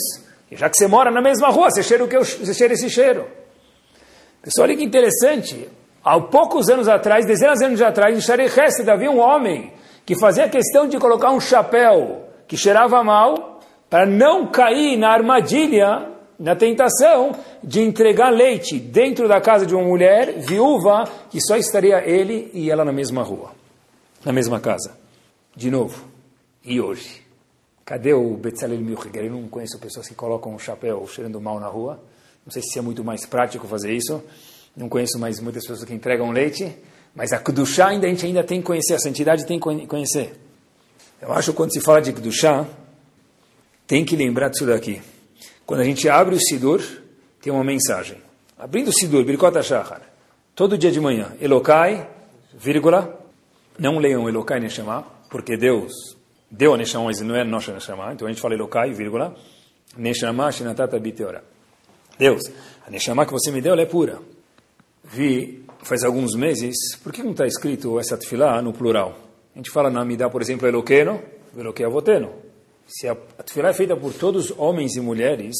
Speaker 2: já que você mora na mesma rua, você cheira, o que eu, você cheira esse cheiro. Pessoal, olha que interessante. Há poucos anos atrás, dezenas de anos atrás, em Sharei havia um homem que fazia questão de colocar um chapéu que cheirava mal, para não cair na armadilha, na tentação de entregar leite dentro da casa de uma mulher viúva que só estaria ele e ela na mesma rua, na mesma casa. De novo, e hoje? Cadê o Betzalel Milchiger? Eu não conheço pessoas que colocam um chapéu cheirando mal na rua. Não sei se é muito mais prático fazer isso. Não conheço mais muitas pessoas que entregam leite. Mas a Kedushá ainda, a gente ainda tem que conhecer, a santidade tem que conhecer. Eu acho que quando se fala de Kedushá, tem que lembrar disso daqui. Quando a gente abre o Sidur, tem uma mensagem. Abrindo o Sidur, Birkot HaShachar, todo dia de manhã, Elokai, vírgula, não leiam Elokai Neshama, porque Deus deu a Neshama, mas não é nossa Neshama, então a gente fala Elokai, vírgula, Neshama Shinatata Biteora. Deus, a Neshama que você me deu, ela é pura. Vi, faz alguns meses, por que não está escrito essa tefilá no plural? A gente fala na Amidá, por exemplo, Eloqueno, Eloquei Avoteno se a Tefilá é feita por todos homens e mulheres,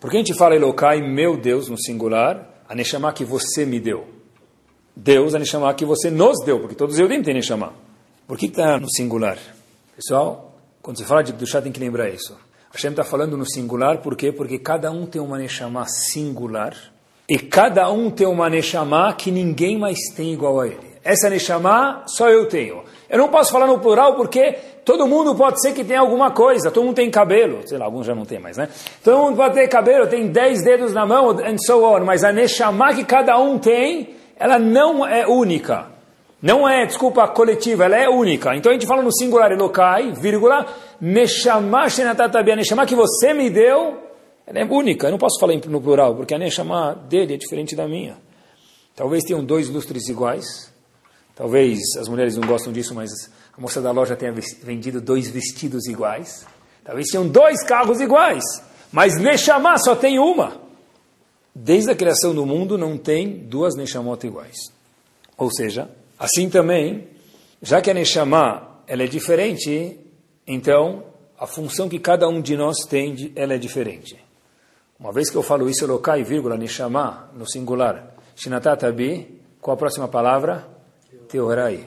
Speaker 2: por que a gente fala Elokai, meu Deus, no singular, a Neshama que você me deu? Deus, a Neshama que você nos deu, porque todos eu têm Neshama. Por que está no singular? Pessoal, quando se fala de Kedushá tem que lembrar isso. Hashem está falando no singular, por quê? Porque cada um tem uma Neshama singular, e cada um tem uma Neshama que ninguém mais tem igual a ele. Essa Neshama só eu tenho. Eu não posso falar no plural porque todo mundo pode ser que tenha alguma coisa, todo mundo tem cabelo, sei lá, alguns já não tem mais, né? Todo mundo pode ter cabelo, tem dez dedos na mão, and so on, mas a Neshama que cada um tem, ela não é única. Não é, desculpa, coletiva, ela é única. Então a gente fala no singular Elokai, vírgula, Neshama Shenatatabia, Neshama que você me deu, ela é única. Eu não posso falar no plural, porque a Neshama dele é diferente da minha. Talvez tenham dois lustres iguais, Talvez as mulheres não gostam disso, mas a moça da loja tenha vendido dois vestidos iguais. Talvez tenham dois carros iguais. Mas Neshama só tem uma. Desde a criação do mundo não tem duas Neshamot iguais. Ou seja, assim também, já que a Neshama ela é diferente, então a função que cada um de nós tem, ela é diferente. Uma vez que eu falo isso, lokai, vírgula, Neshama, no singular, Shinatatabi, qual a próxima palavra? Teorai.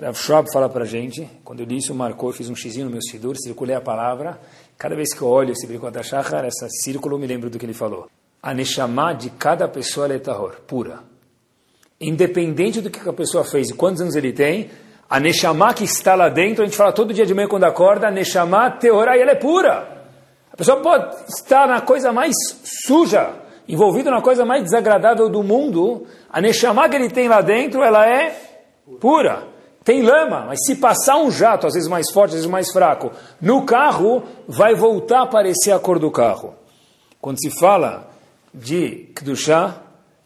Speaker 2: Rav Schwab fala para gente, quando eu li isso, marcou, fiz um xizinho no meu sidur, circulei a palavra, cada vez que eu olho esse Brikot HaShachar, esse círculo, me lembro do que ele falou. A Neshama de cada pessoa é tahor, pura. Independente do que a pessoa fez e quantos anos ele tem, a Neshama que está lá dentro, a gente fala todo dia de manhã quando acorda, a Neshama Teorai, ela é pura. A pessoa pode estar na coisa mais suja, envolvido na coisa mais desagradável do mundo, a Neshama que ele tem lá dentro, ela é pura. Tem lama, mas se passar um jato, às vezes mais forte, às vezes mais fraco, no carro, vai voltar a aparecer a cor do carro. Quando se fala de Kedushá,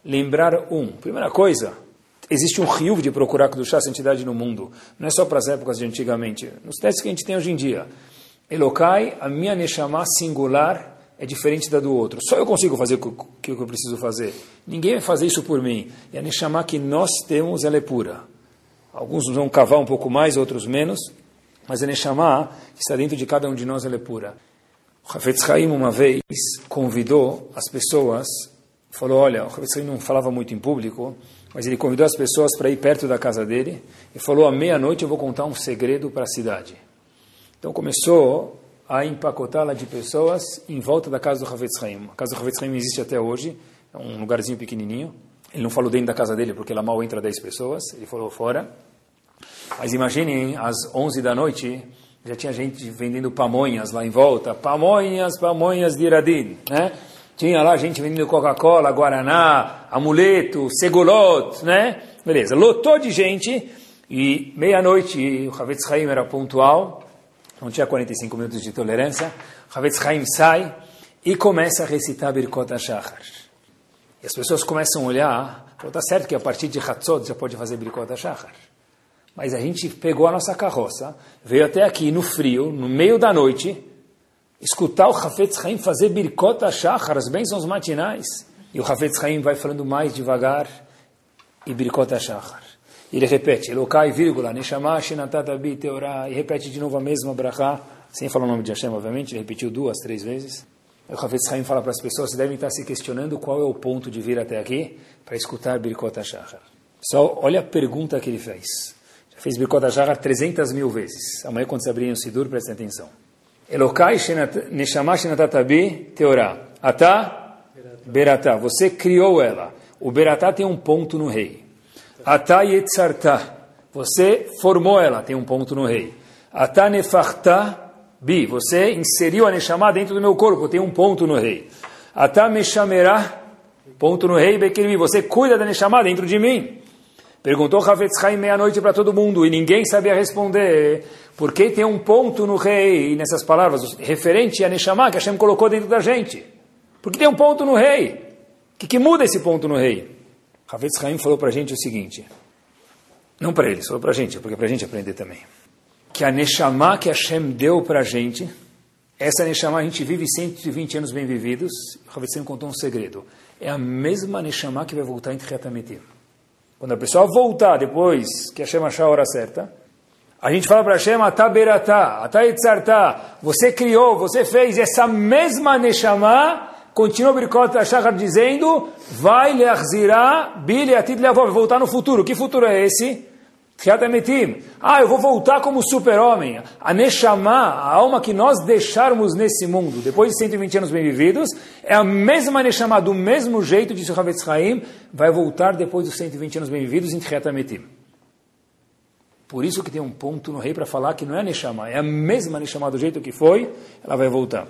Speaker 2: lembrar um. Primeira coisa, existe um rio de procurar Kedushá, santidade no mundo. Não é só para as épocas de antigamente. Nos testes que a gente tem hoje em dia. Elokai, a minha Neshama singular, é diferente da do outro. Só eu consigo fazer o que eu preciso fazer. Ninguém vai fazer isso por mim. E a Neshama que nós temos, ela é pura. Alguns vão cavar um pouco mais, outros menos, mas a Neshama que está dentro de cada um de nós, ela é pura. O Hafetz Haim, uma vez, convidou as pessoas, falou, olha, o Hafetz Haim não falava muito em público, mas ele convidou as pessoas para ir perto da casa dele e falou, à meia-noite eu vou contar um segredo para a cidade. Então começou a empacotá-la de pessoas em volta da casa do Havetz Haim. A casa do Havetz Haim existe até hoje, é um lugarzinho pequenininho. Ele não falou dentro da casa dele porque lá mal entra 10 pessoas, ele falou fora. Mas imaginem, às 11 da noite, já tinha gente vendendo pamonhas lá em volta. Pamonhas, pamonhas de Iradim, né? Tinha lá gente vendendo Coca-Cola, Guaraná, amuleto, segolot, né? Beleza, lotou de gente e meia-noite o Havetz Haim era pontual, não tinha 45 minutos de tolerância. Havetz Haim sai e começa a recitar Birkot HaShachar. E as pessoas começam a olhar, está certo que a partir de Hatzot já pode fazer Birkot HaShachar. Mas a gente pegou a nossa carroça, veio até aqui no frio, no meio da noite, escutar o Hafetz Haim fazer Birkot HaShachar, as bênçãos matinais. E o Hafetz Haim vai falando mais devagar, e Birkot HaShachar. Ele repete, Elokai, vírgula, Neshama, Shinatatabi, Teorá, e repete de novo a mesma brachá, sem falar o nome de Hashem, obviamente, ele repetiu duas, três vezes. O Hafetz Haim fala para as pessoas, devem estar se questionando qual é o ponto de vir até aqui para escutar Birkot HaShachar. Só olha a pergunta que ele fez. Já fez Birkot HaShachar 300 mil vezes. Amanhã, quando você abrirem o Sidur, prestem atenção. Elokai, Neshama, Shinatatabi, Teorá. Ata, Beratá. Você criou ela. O Beratá tem um ponto no rei. Ata yetzarta. Você formou ela, tem um ponto no rei. Ata nefarta bi. Você inseriu a Neshama dentro do meu corpo, tem um ponto no rei. Ata meshamerá, ponto no rei, bekirmi. Você cuida da Neshama dentro de mim. Perguntou Havetz Haim meia-noite para todo mundo e ninguém sabia responder. Por que tem um ponto no rei, nessas palavras, referente a Neshama que Hashem colocou dentro da gente? Porque tem um ponto no rei. O que, que muda esse ponto no rei? Havetz Haim falou para a gente o seguinte, não para eles, falou para a gente, porque para a gente aprender também, que a Neshama que Hashem deu para a gente, essa Neshama a gente vive 120 anos bem vividos, Havetz Haim contou um segredo, é a mesma Neshama que vai voltar em. Quando a pessoa voltar depois que Hashem achar a hora certa, a gente fala para Hashem, Ataberatá, Atayitzartá, você criou, você fez essa mesma Neshama Continua Birkot HaShachar dizendo, vai leachzirá bile atid leavó, voltar no futuro. Que futuro é esse? Ah, eu vou voltar como super-homem. A Neshama, a alma que nós deixarmos nesse mundo, depois de 120 anos bem vividos, é a mesma Neshama, do mesmo jeito, disse o Havetz Haim, vai voltar depois dos 120 anos bem vividos em Tchiatametim. Por isso que tem um ponto no rei para falar que não é Neshama, é a mesma Neshama do jeito que foi, ela vai voltar.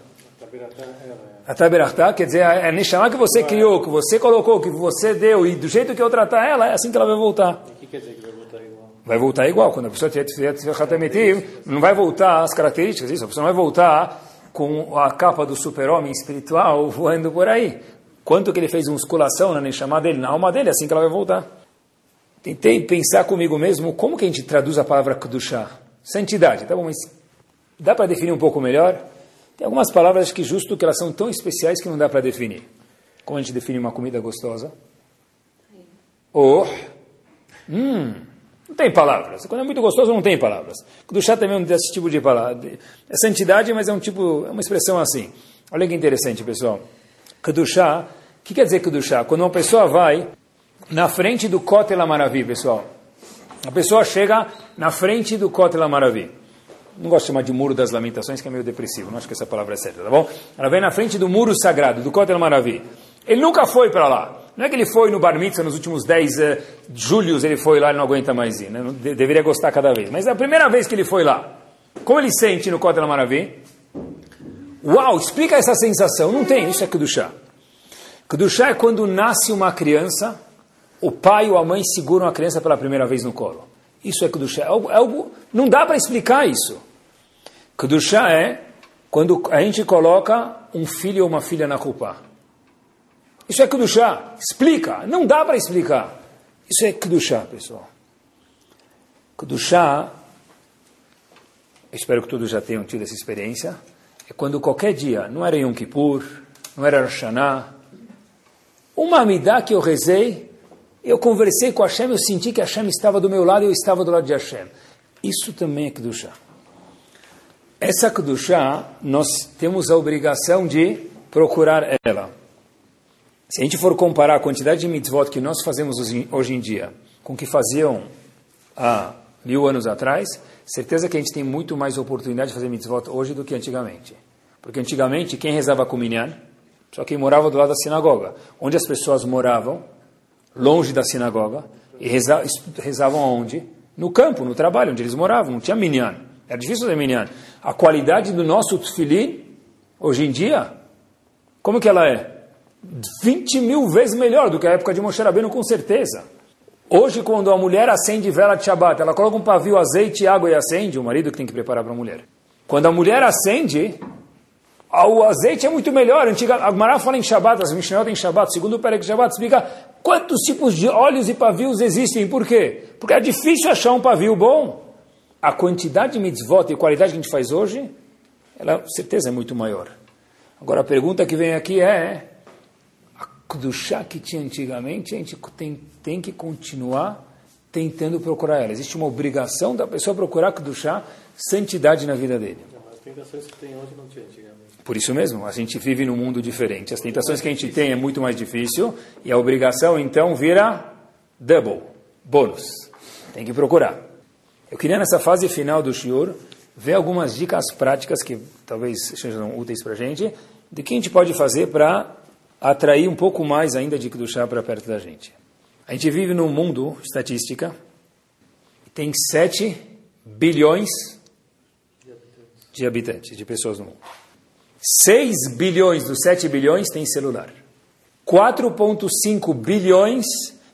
Speaker 2: A Taberachta quer dizer, a Neshama que você criou, que você colocou, que você deu, e do jeito que eu tratar ela, é assim que ela vai voltar.
Speaker 3: O que quer dizer que vai voltar?
Speaker 2: Vai voltar igual. Quando a pessoa tiver Hatametiv, não vai voltar as características disso, a pessoa não vai voltar com a capa do super-homem espiritual voando por aí. Quanto que ele fez musculação na Neshama dele, na alma dele, é assim que ela vai voltar. Tentei pensar comigo mesmo, como que a gente traduz a palavra Kedushá? Santidade, tá bom, mas dá para definir um pouco melhor? Tem algumas palavras que justo que elas são tão especiais que não dá para definir. Como a gente define uma comida gostosa? Ou, hum, não tem palavras. Quando é muito gostoso, não tem palavras. Kudushá também é um desse tipo de palavra. É santidade, mas é um tipo, é uma expressão assim. Olha que interessante, pessoal. Kudushá, o que quer dizer Kudushá? Quando uma pessoa vai na frente do Kotel Amaravi, pessoal. A pessoa chega na frente do Kotel Amaravi não gosto de chamar de muro das lamentações, que é meio depressivo, não acho que essa palavra é certa, tá bom? Ela vem na frente do muro sagrado, do Kotel Maravi. Ele nunca foi para lá. Não é que ele foi no Bar Mitzvah nos últimos 10 uh, eh, julhos, ele foi lá e não aguenta mais ir. Né? De deveria gostar cada vez. Mas é a primeira vez que ele foi lá. Como ele sente no Kotel Maravi? Uau, explica essa sensação. Não tem, isso é Kedushá. Kedushá é quando nasce uma criança, o pai ou a mãe seguram a criança pela primeira vez no colo. Isso é Kedushá. É algo, é algo, não dá para explicar isso. Kedushá é quando a gente coloca um filho ou uma filha na roupa. Isso é Kedushá. Explica. Não dá para explicar. Isso é Kedushá, pessoal. Kedushá, espero que todos já tenham tido essa experiência, é quando qualquer dia, não era Yom Kippur, não era Rosh Hashanah, uma amidá que eu rezei, eu conversei com Hashem, eu senti que Hashem estava do meu lado e eu estava do lado de Hashem. Isso também é Kedushá. Essa Kedushá, nós temos a obrigação de procurar ela. Se a gente for comparar a quantidade de mitzvot que nós fazemos hoje em dia com o que faziam há mil anos atrás, certeza que a gente tem muito mais oportunidade de fazer mitzvot hoje do que antigamente. Porque antigamente, quem rezava com minyan? Só quem morava do lado da sinagoga. Onde as pessoas moravam, longe da sinagoga, e rezavam aonde? No campo, no trabalho, onde eles moravam. Não tinha minyan. Era difícil fazer minyan. A qualidade do nosso tefilin, hoje em dia, como que ela é? 20 mil vezes melhor do que a época de Moshe Rabbeinu, com certeza. Hoje, quando a mulher acende vela de Shabbat, ela coloca um pavio, azeite, água e acende, o marido que tem que preparar para a mulher. Quando a mulher acende, o azeite é muito melhor. Antiga, a Gemara fala em Shabbat, as Mishnayot em Shabbat, segundo o Perek Shabbat, explica quantos tipos de óleos e pavios existem. Por quê? Porque é difícil achar um pavio bom. A quantidade de mitzvot e qualidade que a gente faz hoje, ela, certeza, é muito maior. Agora, a pergunta que vem aqui é, do chá que tinha antigamente, a gente tem, tem que continuar tentando procurar ela. Existe uma obrigação da pessoa procurar chá santidade na vida dele.
Speaker 3: As tentações que tem hoje não tinha antigamente.
Speaker 2: Por isso mesmo, a gente vive num mundo diferente. As tentações que a gente tem é muito mais difícil e a obrigação então vira double, bônus. Tem que procurar. Eu queria nessa fase final do shiur ver algumas dicas práticas que talvez sejam úteis para a gente, de que a gente pode fazer para atrair um pouco mais ainda de Kedushá para perto da gente. A gente vive num mundo, estatística, tem 7 bilhões de habitantes, de pessoas no mundo. 6 bilhões dos 7 bilhões têm celular. 4,5 bilhões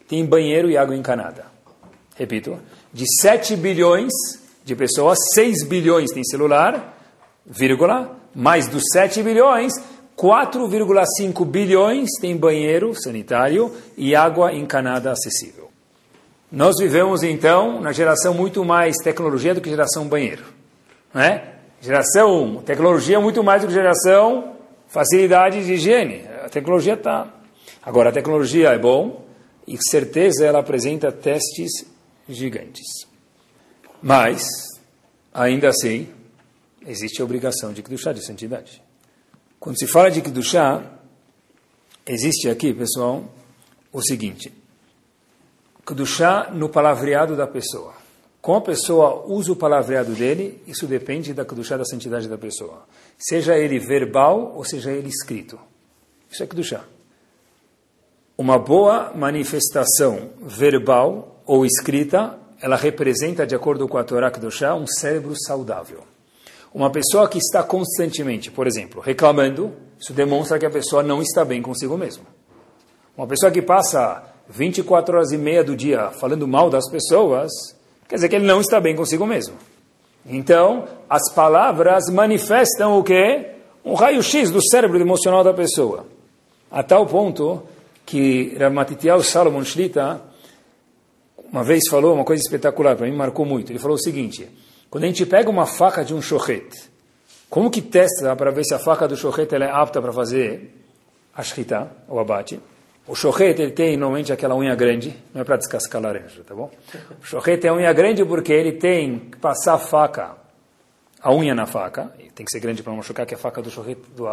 Speaker 2: têm banheiro e água encanada. Repito, de 7 bilhões de pessoas, 6 bilhões têm celular, vírgula, mais dos 7 bilhões, 4,5 bilhões têm banheiro sanitário e água encanada acessível. Nós vivemos então na geração muito mais tecnologia do que geração banheiro. Né? Geração tecnologia muito mais do que geração facilidade de higiene. A tecnologia está. Agora, a tecnologia é bom e certeza ela apresenta testes gigantes. Mas, ainda assim, existe a obrigação de Kedushá, de santidade. Quando se fala de Kedushá, existe aqui, pessoal, o seguinte. Kedushá no palavreado da pessoa. Como a pessoa usa o palavreado dele, isso depende da Kedushá, da santidade da pessoa. Seja ele verbal ou seja ele escrito. Isso é Kedushá. Uma boa manifestação verbal ou escrita, ela representa, de acordo com a Torá Kedushá, um cérebro saudável. Uma pessoa que está constantemente, por exemplo, reclamando, isso demonstra que a pessoa não está bem consigo mesmo. Uma pessoa que passa 24 horas e meia do dia falando mal das pessoas, quer dizer que ele não está bem consigo mesmo. Então, as palavras manifestam o quê? Um raio-x do cérebro emocional da pessoa. A tal ponto que Ramatitial Salomon Shlita uma vez falou uma coisa espetacular, para mim marcou muito. Ele falou o seguinte, quando a gente pega uma faca de um shochet, como que testa para ver se a faca do shochet é apta para fazer a shkita, o abate? O shochet ele tem normalmente aquela unha grande, não é para descascar laranja, tá bom? O tem a unha grande porque ele tem que passar a faca, a unha na faca, tem que ser grande para não machucar, que a faca do shochet, do,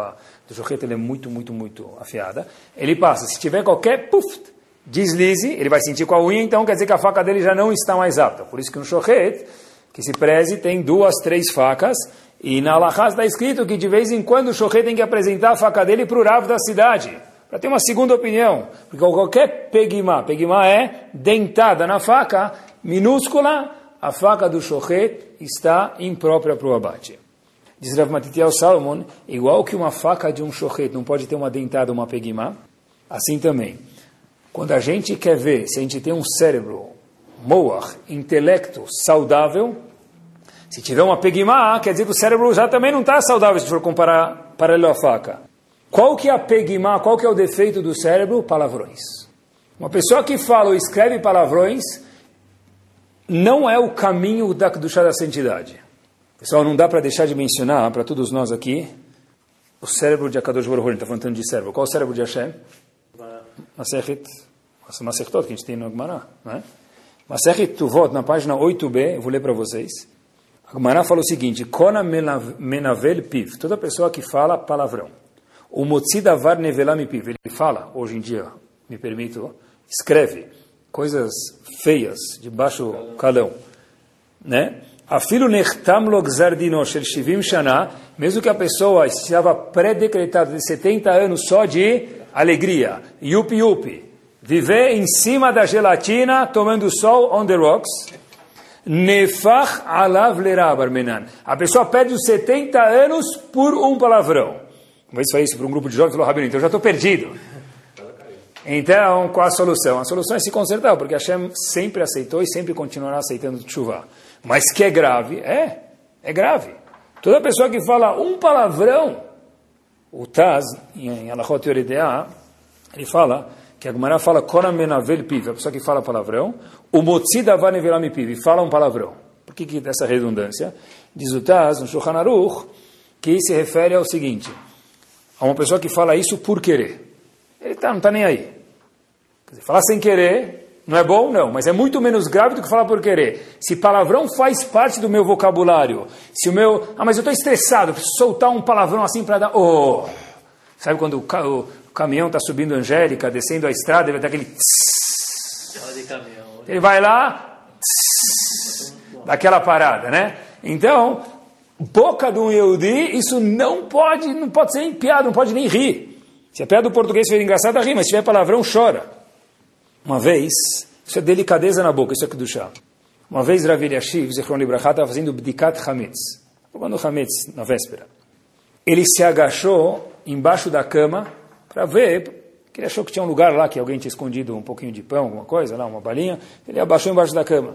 Speaker 2: do shochet ele é muito, muito, muito afiada. Ele passa, se tiver qualquer puff, deslize, ele vai sentir com a unha, então quer dizer que a faca dele já não está mais apta. Por isso que no shochet que se preze tem duas, três facas, e na Alahá está escrito que de vez em quando o Shohei tem que apresentar a faca dele para o Rav da cidade, para ter uma segunda opinião. Porque qualquer pegimá, pegimá é dentada na faca, minúscula, a faca do Shohet está imprópria para o abate. Diz Rav Matitiel Salomon, igual que uma faca de um Shohet não pode ter uma dentada, uma pegimá, assim também. Quando a gente quer ver se a gente tem um cérebro moach, intelecto saudável, se tiver uma pegimá, quer dizer que o cérebro já também não está saudável se for comparar paralelo à faca. Qual que é a pegimá, qual que é o defeito do cérebro? Palavrões. Uma pessoa que fala ou escreve palavrões não é o caminho da, do chá da santidade. Pessoal, não dá para deixar de mencionar para todos nós aqui o cérebro de Akadosh Baruch Hu, está falando de cérebro. Qual é o cérebro de Hashem? Masechet, Masechtot, que a gente tem no Gemara, né? Masechet Tuvot, na página 8b, eu vou ler para vocês. A Gemara fala o seguinte, Kona menavel piv, toda pessoa que fala palavrão. O Motzidavar nevelam piv, ele fala, hoje em dia, me permito, escreve coisas feias, de baixo calão, né? Afilo nechtam lo gzardino shel shivim shana, mesmo que a pessoa estava pré-decretada de 70 anos só de alegria, yupi yupi, viver em cima da gelatina, tomando sol on the rocks, nefach alav lerabar menan. A pessoa perde os 70 anos por um palavrão. Uma vez falei isso para um grupo de jovens, falou, Rabino, então eu já estou perdido. Então, qual a solução? A solução é se consertar, porque Hashem sempre aceitou e sempre continuará aceitando chuva. Mas que é grave? É, é grave. Toda pessoa que fala um palavrão, o Taz, em Alachot Yoredea, ele fala que a Gemara fala a pessoa que fala palavrão, o motzi davar nevelami piv, fala um palavrão. Por que, que dessa redundância? Diz o Taz, no Shulchan Aruch, que se refere ao seguinte, a uma pessoa que fala isso por querer. Ele tá, não está nem aí. Quer dizer, falar sem querer não é bom? Não, mas é muito menos grave do que falar por querer. Se palavrão faz parte do meu vocabulário, se o meu. Ah, mas eu estou estressado, preciso soltar um palavrão assim para dar. Oh! Sabe quando o. o caminhão está subindo Angélica, descendo a estrada, ele vai dar aquele. Ele vai lá, daquela parada, né? Então, boca de um Yehudi, isso não pode, não pode ser nem piada, não pode nem rir. Se a piada do português for engraçada, ri, mas se tiver palavrão, chora. Uma vez, isso é delicadeza na boca, isso é do chá. Uma vez Rav Eliashiv, Zichron Libraha, estava fazendo Bdikat Hametz, provando Hametz na véspera. Ele se agachou embaixo da cama para ver, que ele achou que tinha um lugar lá que alguém tinha escondido um pouquinho de pão, alguma coisa lá, uma balinha. Ele abaixou embaixo da cama.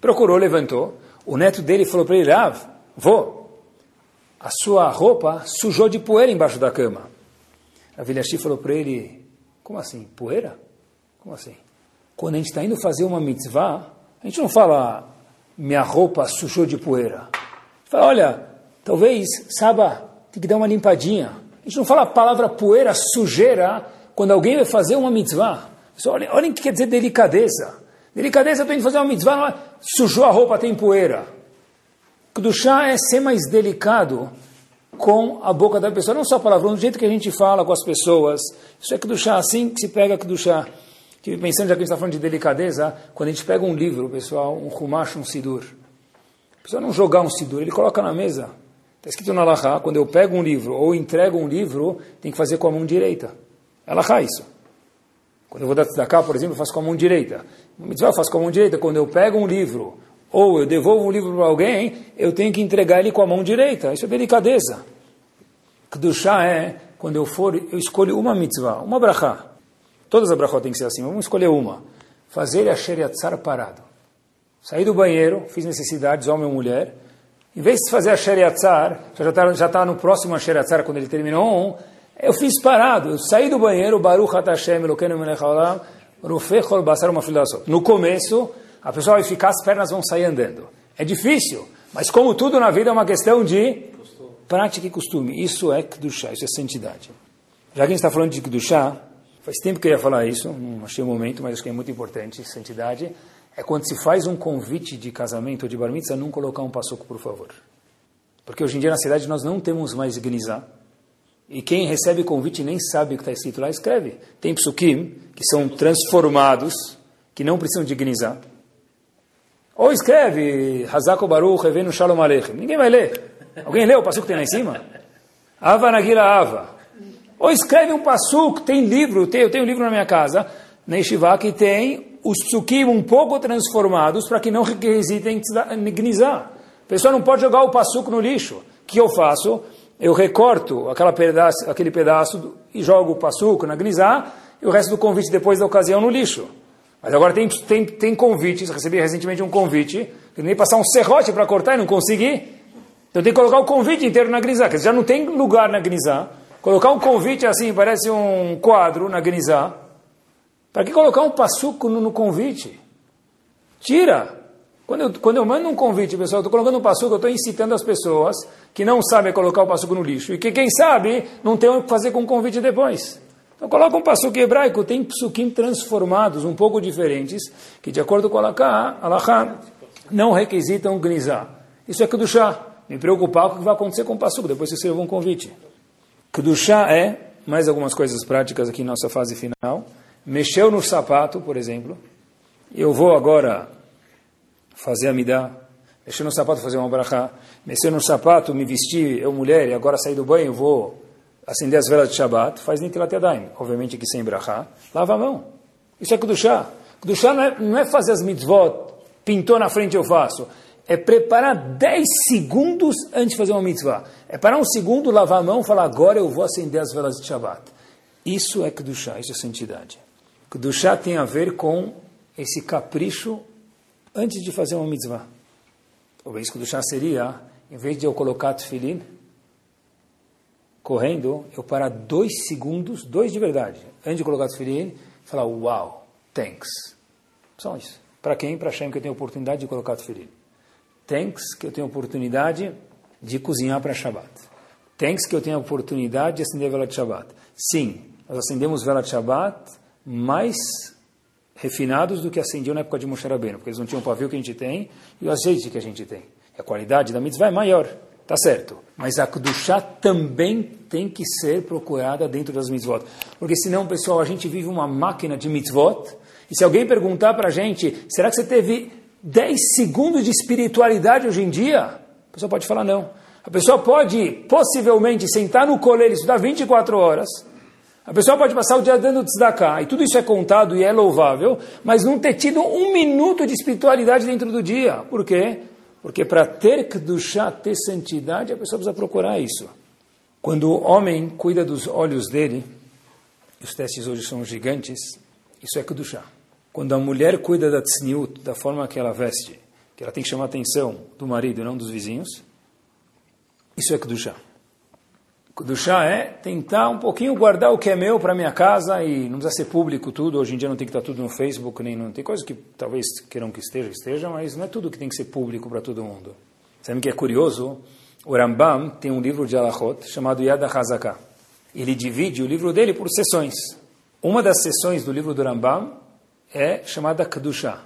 Speaker 2: Procurou, levantou. O neto dele falou para ele, Rav, vô, a sua roupa sujou de poeira embaixo da cama. A Vilhashi falou para ele, como assim, poeira? Como assim? Quando a gente está indo fazer uma mitzvah, a gente não fala, minha roupa sujou de poeira. Fala, olha, talvez, saba, tem que dar uma limpadinha. A gente não fala a palavra poeira, sujeira, quando alguém vai fazer uma mitzvah. Olhem, olhem o que quer dizer delicadeza. Delicadeza, tenho que fazer uma mitzvah, não é, sujou a roupa, tem poeira. Kudushá é ser mais delicado com a boca da pessoa, não só palavrão, do jeito que a gente fala com as pessoas. Isso é Kedushá, assim que se pega Kedushá. Estive pensando, já que a gente está falando de delicadeza, quando a gente pega um livro, pessoal, um Humash, um Sidur, a pessoa não jogar um Sidur, ele coloca na mesa. Está escrito na Laha, quando eu pego um livro ou entrego um livro, tem que fazer com a mão direita. Laha isso. Quando eu vou dar cá, por exemplo, eu faço com a mão direita. No mitzvah eu faço com a mão direita. Quando eu pego um livro ou eu devolvo um livro para alguém, eu tenho que entregar ele com a mão direita. Isso é delicadeza. Kedushá é, quando eu for, eu escolho uma mitzvah, uma brachá. Todas as brachot têm que ser assim, vamos escolher uma. Fazer a sheriatzar parado. Sair do banheiro, fiz necessidades, homem ou mulher. Em vez de fazer a sheriatzar, já está já tá no próximo sheriatzar, quando ele terminou um, eu fiz parado. Eu saí do banheiro, Baruch Hashem, Elokeinu melech haolam, Rufechol basar uma No começo, a pessoa vai ficar, as pernas vão sair andando. É difícil, mas como tudo na vida é uma questão de prática e costume. Isso é Kedushá, isso é santidade. Já que a gente está falando de Kedushá, faz tempo que eu ia falar isso, não achei o momento, mas acho que é muito importante, santidade, é quando se faz um convite de casamento ou de bar mitzvah, não colocar um passoco, por favor. Porque hoje em dia na cidade nós não temos mais Gnizá, e quem recebe convite nem sabe o que está escrito lá, escreve. Tem psukim, que são transformados, que não precisam de Gnizá. Ou escreve, Hazako Baruch, Revenu Shalom Aleichem. Ninguém vai ler. Alguém leu o passuco que tem lá em cima? Ava Nagila Ava. Ou escreve um passuco, tem livro, tem, eu tenho um livro na minha casa, na Yeshiva, tem os psukim um pouco transformados para que não requisitem gnizá. A pessoa não pode jogar o passuco no lixo. O que eu faço? Eu recorto pedaço, aquele pedaço e jogo o passuco na gnizá e o resto do convite depois da ocasião no lixo. Mas agora tem, tem, tem convites, recebi recentemente um convite, que nem passar um serrote para cortar e não consegui. Então tem que colocar o convite inteiro na grisá, que já não tem lugar na grisá. Colocar um convite assim, parece um quadro na grisá. Para que colocar um passuco no, no convite? Tira. Quando eu, quando eu mando um convite, pessoal, estou colocando um passuco, eu estou incitando as pessoas que não sabem colocar o passuco no lixo. E que quem sabe não tem o que fazer com o convite depois. Então coloca um passuco hebraico, tem psukim transformados, um pouco diferentes, que de acordo com a Alaha, não requisitam gnizá. Isso é Kedushá. Me preocupar com o que vai acontecer com o passuco, depois você serve um convite. Kedushá é, mais algumas coisas práticas aqui em nossa fase final, mexeu no sapato, por exemplo, eu vou agora fazer a midá, mexer no sapato, fazer uma brachá, mexer no sapato, me vestir, eu mulher, e agora sair do banho, vou acender as velas de Shabbat, faz Nitilat Yadayim, obviamente que sem brachá, lava a mão. Isso é Kudushá. Kudushá não é, não é fazer as mitzvot, pintou na frente eu faço. É preparar 10 segundos antes de fazer uma mitzvah. É parar um segundo, lavar a mão falar, agora eu vou acender as velas de Shabbat. Isso é Kudushá, isso é santidade. Kudushá tem a ver com esse capricho antes de fazer uma mitzvah. Talvez Kudushá seria, em vez de eu colocar tefilin, correndo, eu parar dois segundos, dois de verdade, antes de colocar tefilin, falar, wow, thanks. Só isso. Para quem? Para Hashem que eu tenho oportunidade de colocar tefilin. Thanks que eu tenho oportunidade de cozinhar para Shabbat. Thanks que eu tenho a oportunidade de acender a vela de Shabbat. Sim, nós acendemos vela de Shabbat mais refinados do que acendiam na época de Moshe Rabbeinu, porque eles não tinham o pavio que a gente tem e o azeite que a gente tem. E a qualidade da mitzvah é maior, tá certo. Mas a Kedushá também tem que ser procurada dentro das mitzvot. Porque senão, pessoal, a gente vive uma máquina de mitzvot, e se alguém perguntar para a gente, será que você teve 10 segundos de espiritualidade hoje em dia? A pessoa pode falar não. A pessoa pode, possivelmente, sentar no colher e estudar 24 horas, a pessoa pode passar o dia dando tzedakah, e tudo isso é contado e é louvável, mas não ter tido um minuto de espiritualidade dentro do dia. Por quê? Porque para ter kedushá, ter santidade, a pessoa precisa procurar isso. Quando o homem cuida dos olhos dele, os testes hoje são gigantes, isso é kedushá. Quando a mulher cuida da tzniut, da forma que ela veste, que ela tem que chamar a atenção do marido não dos vizinhos, isso é kedushá. Kudushá é tentar um pouquinho guardar o que é meu para minha casa e não precisa ser público tudo. Hoje em dia não tem que estar tudo no Facebook, nem não tem coisas que talvez queiram que esteja, esteja, mas não é tudo que tem que ser público para todo mundo. Sabe o que é curioso? O Rambam tem um livro de Alachot chamado Yad HaZaká. Ele divide o livro dele por sessões. Uma das sessões do livro do Rambam é chamada Kedushá.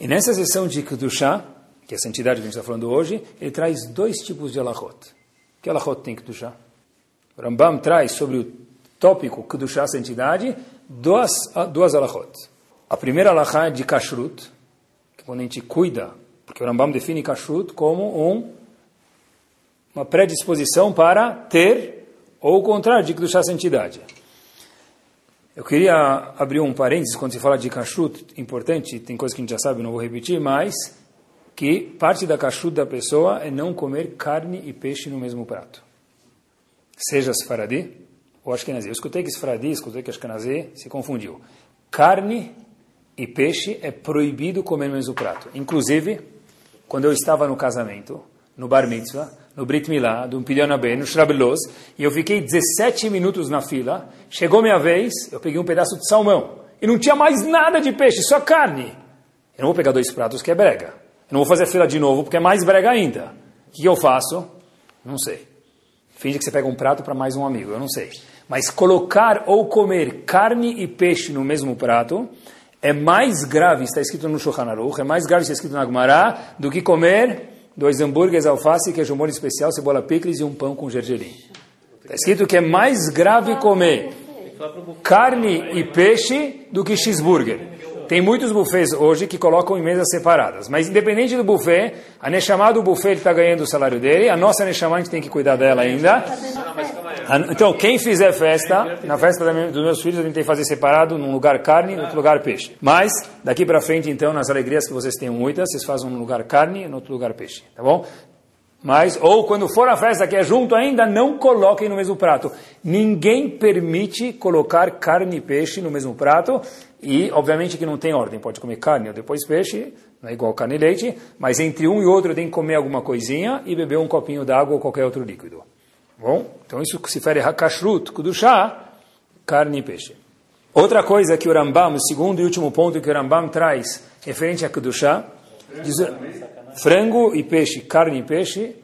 Speaker 2: E nessa sessão de Kedushá, que é a santidade que a gente está falando hoje, ele traz dois tipos de Alachot. Que Alachot tem Kedushá? O Rambam traz sobre o tópico Kedushá, santidade, duas, duas alahot. A primeira alahá é de kashrut, que quando a gente cuida, porque o Rambam define kashrut como um, uma predisposição para ter, ou o contrário, de Kedushá, santidade. Eu queria abrir um parênteses quando se fala de kashrut, importante, tem coisas que a gente já sabe, não vou repetir, mas que parte da kashrut da pessoa é não comer carne e peixe no mesmo prato seja Sfaradi ou Ashkenazi. Eu escutei que Sfaradi, escutei que Ashkenazi se confundiu. Carne e peixe é proibido comer no mesmo prato. Inclusive, quando eu estava no casamento, no Bar Mitzvah, no Brit Milá, do Pidyon no Shrabelos, e eu fiquei 17 minutos na fila, chegou minha vez, eu peguei um pedaço de salmão, e não tinha mais nada de peixe, só carne. Eu não vou pegar dois pratos, que é brega. Eu não vou fazer fila de novo, porque é mais brega ainda. O que eu faço? Não sei. Finge que você pega um prato para mais um amigo, eu não sei. Mas colocar ou comer carne e peixe no mesmo prato é mais grave, está escrito no Shulchan Aruch, é mais grave, está escrito na Gemara, do que comer dois hambúrgueres, alface, queijo molho especial, cebola picles e um pão com gergelim. Está escrito que é mais grave comer carne e peixe do que cheeseburger. Tem muitos buffets hoje que colocam em mesas separadas. Mas independente do buffet, a Neshama do buffet está ganhando o salário dele. A nossa Neshama a gente tem que cuidar dela ainda. Então, quem fizer festa, na festa dos meus filhos, a gente tem que fazer separado, num lugar carne no outro lugar peixe. Mas, daqui para frente, então, nas alegrias que vocês têm muitas, vocês fazem um lugar carne no outro lugar peixe. Tá bom? Mas, ou quando for a festa que é junto ainda, não coloquem no mesmo prato. Ninguém permite colocar carne e peixe no mesmo prato. E, obviamente, que não tem ordem. Pode comer carne ou depois peixe, não é igual carne e leite. Mas entre um e outro tem que comer alguma coisinha e beber um copinho d'água ou qualquer outro líquido. Bom, então isso se refere a kashrut, kudushá, carne e peixe. Outra coisa que o Rambam, o segundo e último ponto que o Rambam traz referente a kudushá, Diz, frango e peixe, carne e peixe,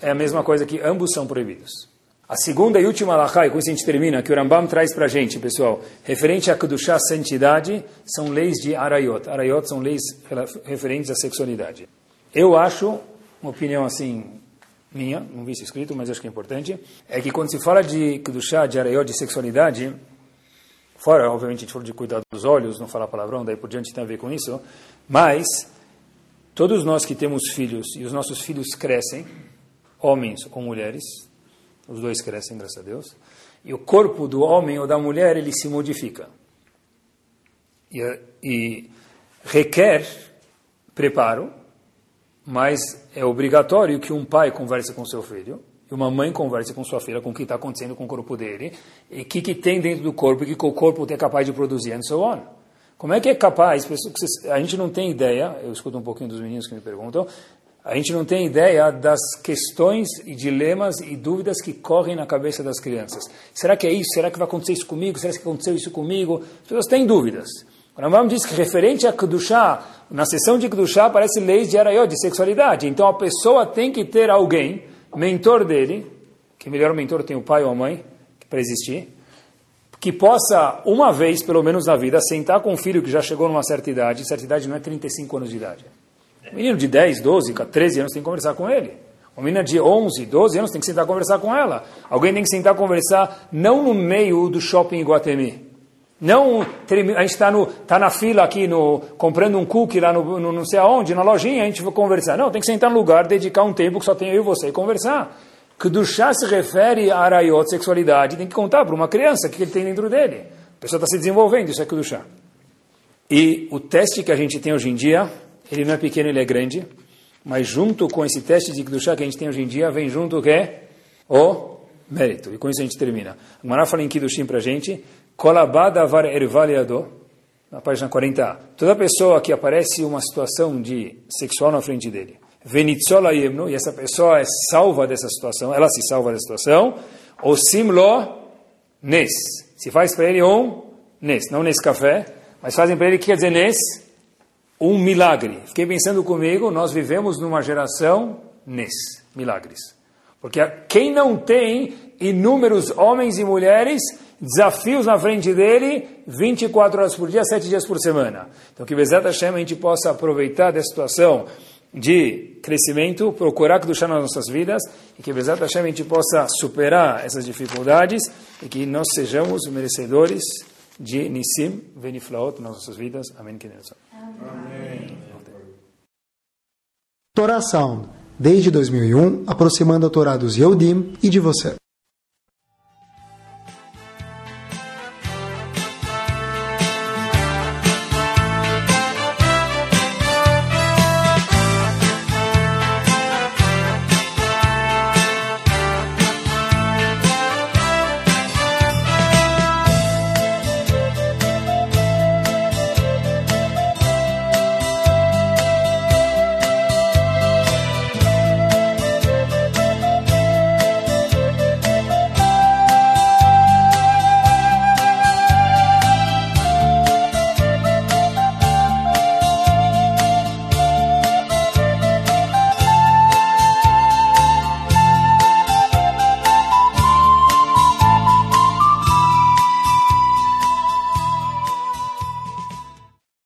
Speaker 2: é a mesma coisa que ambos são proibidos. A segunda e última alahá, com isso a gente termina, que o Rambam traz para a gente, pessoal, referente a Kedushá, santidade, são leis de Arayot. Arayot são leis referentes à sexualidade. Eu acho, uma opinião assim, minha, não vi isso escrito, mas acho que é importante, é que quando se fala de Kedushá, de Arayot, de sexualidade, fora, obviamente, a gente falou de cuidar dos olhos, não falar palavrão, daí por diante tem a ver com isso, mas todos nós que temos filhos e os nossos filhos crescem, homens ou mulheres, os dois crescem, graças a Deus, e o corpo do homem ou da mulher ele se modifica. E, e requer preparo, mas é obrigatório que um pai converse com seu filho, e uma mãe converse com sua filha, com o que está acontecendo com o corpo dele, e o que, que tem dentro do corpo, e que o corpo é capaz de produzir, and so on. Como é que é capaz? A gente não tem ideia, eu escuto um pouquinho dos meninos que me perguntam, a gente não tem ideia das questões e dilemas e dúvidas que correm na cabeça das crianças. Será que é isso? Será que vai acontecer isso comigo? Será que aconteceu isso comigo? As pessoas têm dúvidas. O Rambam diz que referente a Kedushá, na sessão de Kedushá aparece leis de Arayot, de sexualidade. Então a pessoa tem que ter alguém, mentor dele, que melhor mentor tem o pai ou a mãe, para existir, que possa, uma vez pelo menos na vida, sentar com um filho que já chegou numa certa idade, certa idade não é 35 anos de idade, o menino de 10, 12, 13 anos tem que conversar com ele. O menino de 11, 12 anos tem que sentar conversar com ela. Alguém tem que sentar conversar, não no meio do shopping Iguatemi. Não, a gente está tá na fila aqui, no, comprando um cookie lá no, no, não sei aonde, na lojinha, a gente vai conversar. Não, tem que sentar no lugar, dedicar um tempo que só tem eu e você e conversar. Chá se refere a araiot, sexualidade, tem que contar para uma criança o que ele tem dentro dele. A pessoa está se desenvolvendo, isso é chá. E o teste que a gente tem hoje em dia, ele não é pequeno, ele é grande. Mas junto com esse teste de Kedushá que a gente tem hoje em dia, vem junto o que? O mérito. E com isso a gente termina. O Mará fala em Kedushim para a gente. Kolabada var ervaliado. Na página 40a. Toda pessoa que aparece uma situação de sexual na frente dele. Venitzola yemno. E essa pessoa é salva dessa situação. Ela se salva dessa situação. O simlo nes. Se faz para ele um nes. Não nesse café. Mas fazem para ele o que quer dizer nes? Um milagre. Fiquei pensando comigo, nós vivemos numa geração nes, milagres. Porque quem não tem inúmeros homens e mulheres, desafios na frente dele, 24 horas por dia, 7 dias por semana. Então que Bezat Hashem a gente possa aproveitar dessa situação de crescimento, procurar Kedushá nas nossas vidas, e que Bezat Hashem a gente possa superar essas dificuldades, e que nós sejamos merecedores de Nissim Veniflaot nas nossas vidas. Amém. Amém.
Speaker 1: Sound, desde 2001, aproximando a Torá dos Yehudim e de você.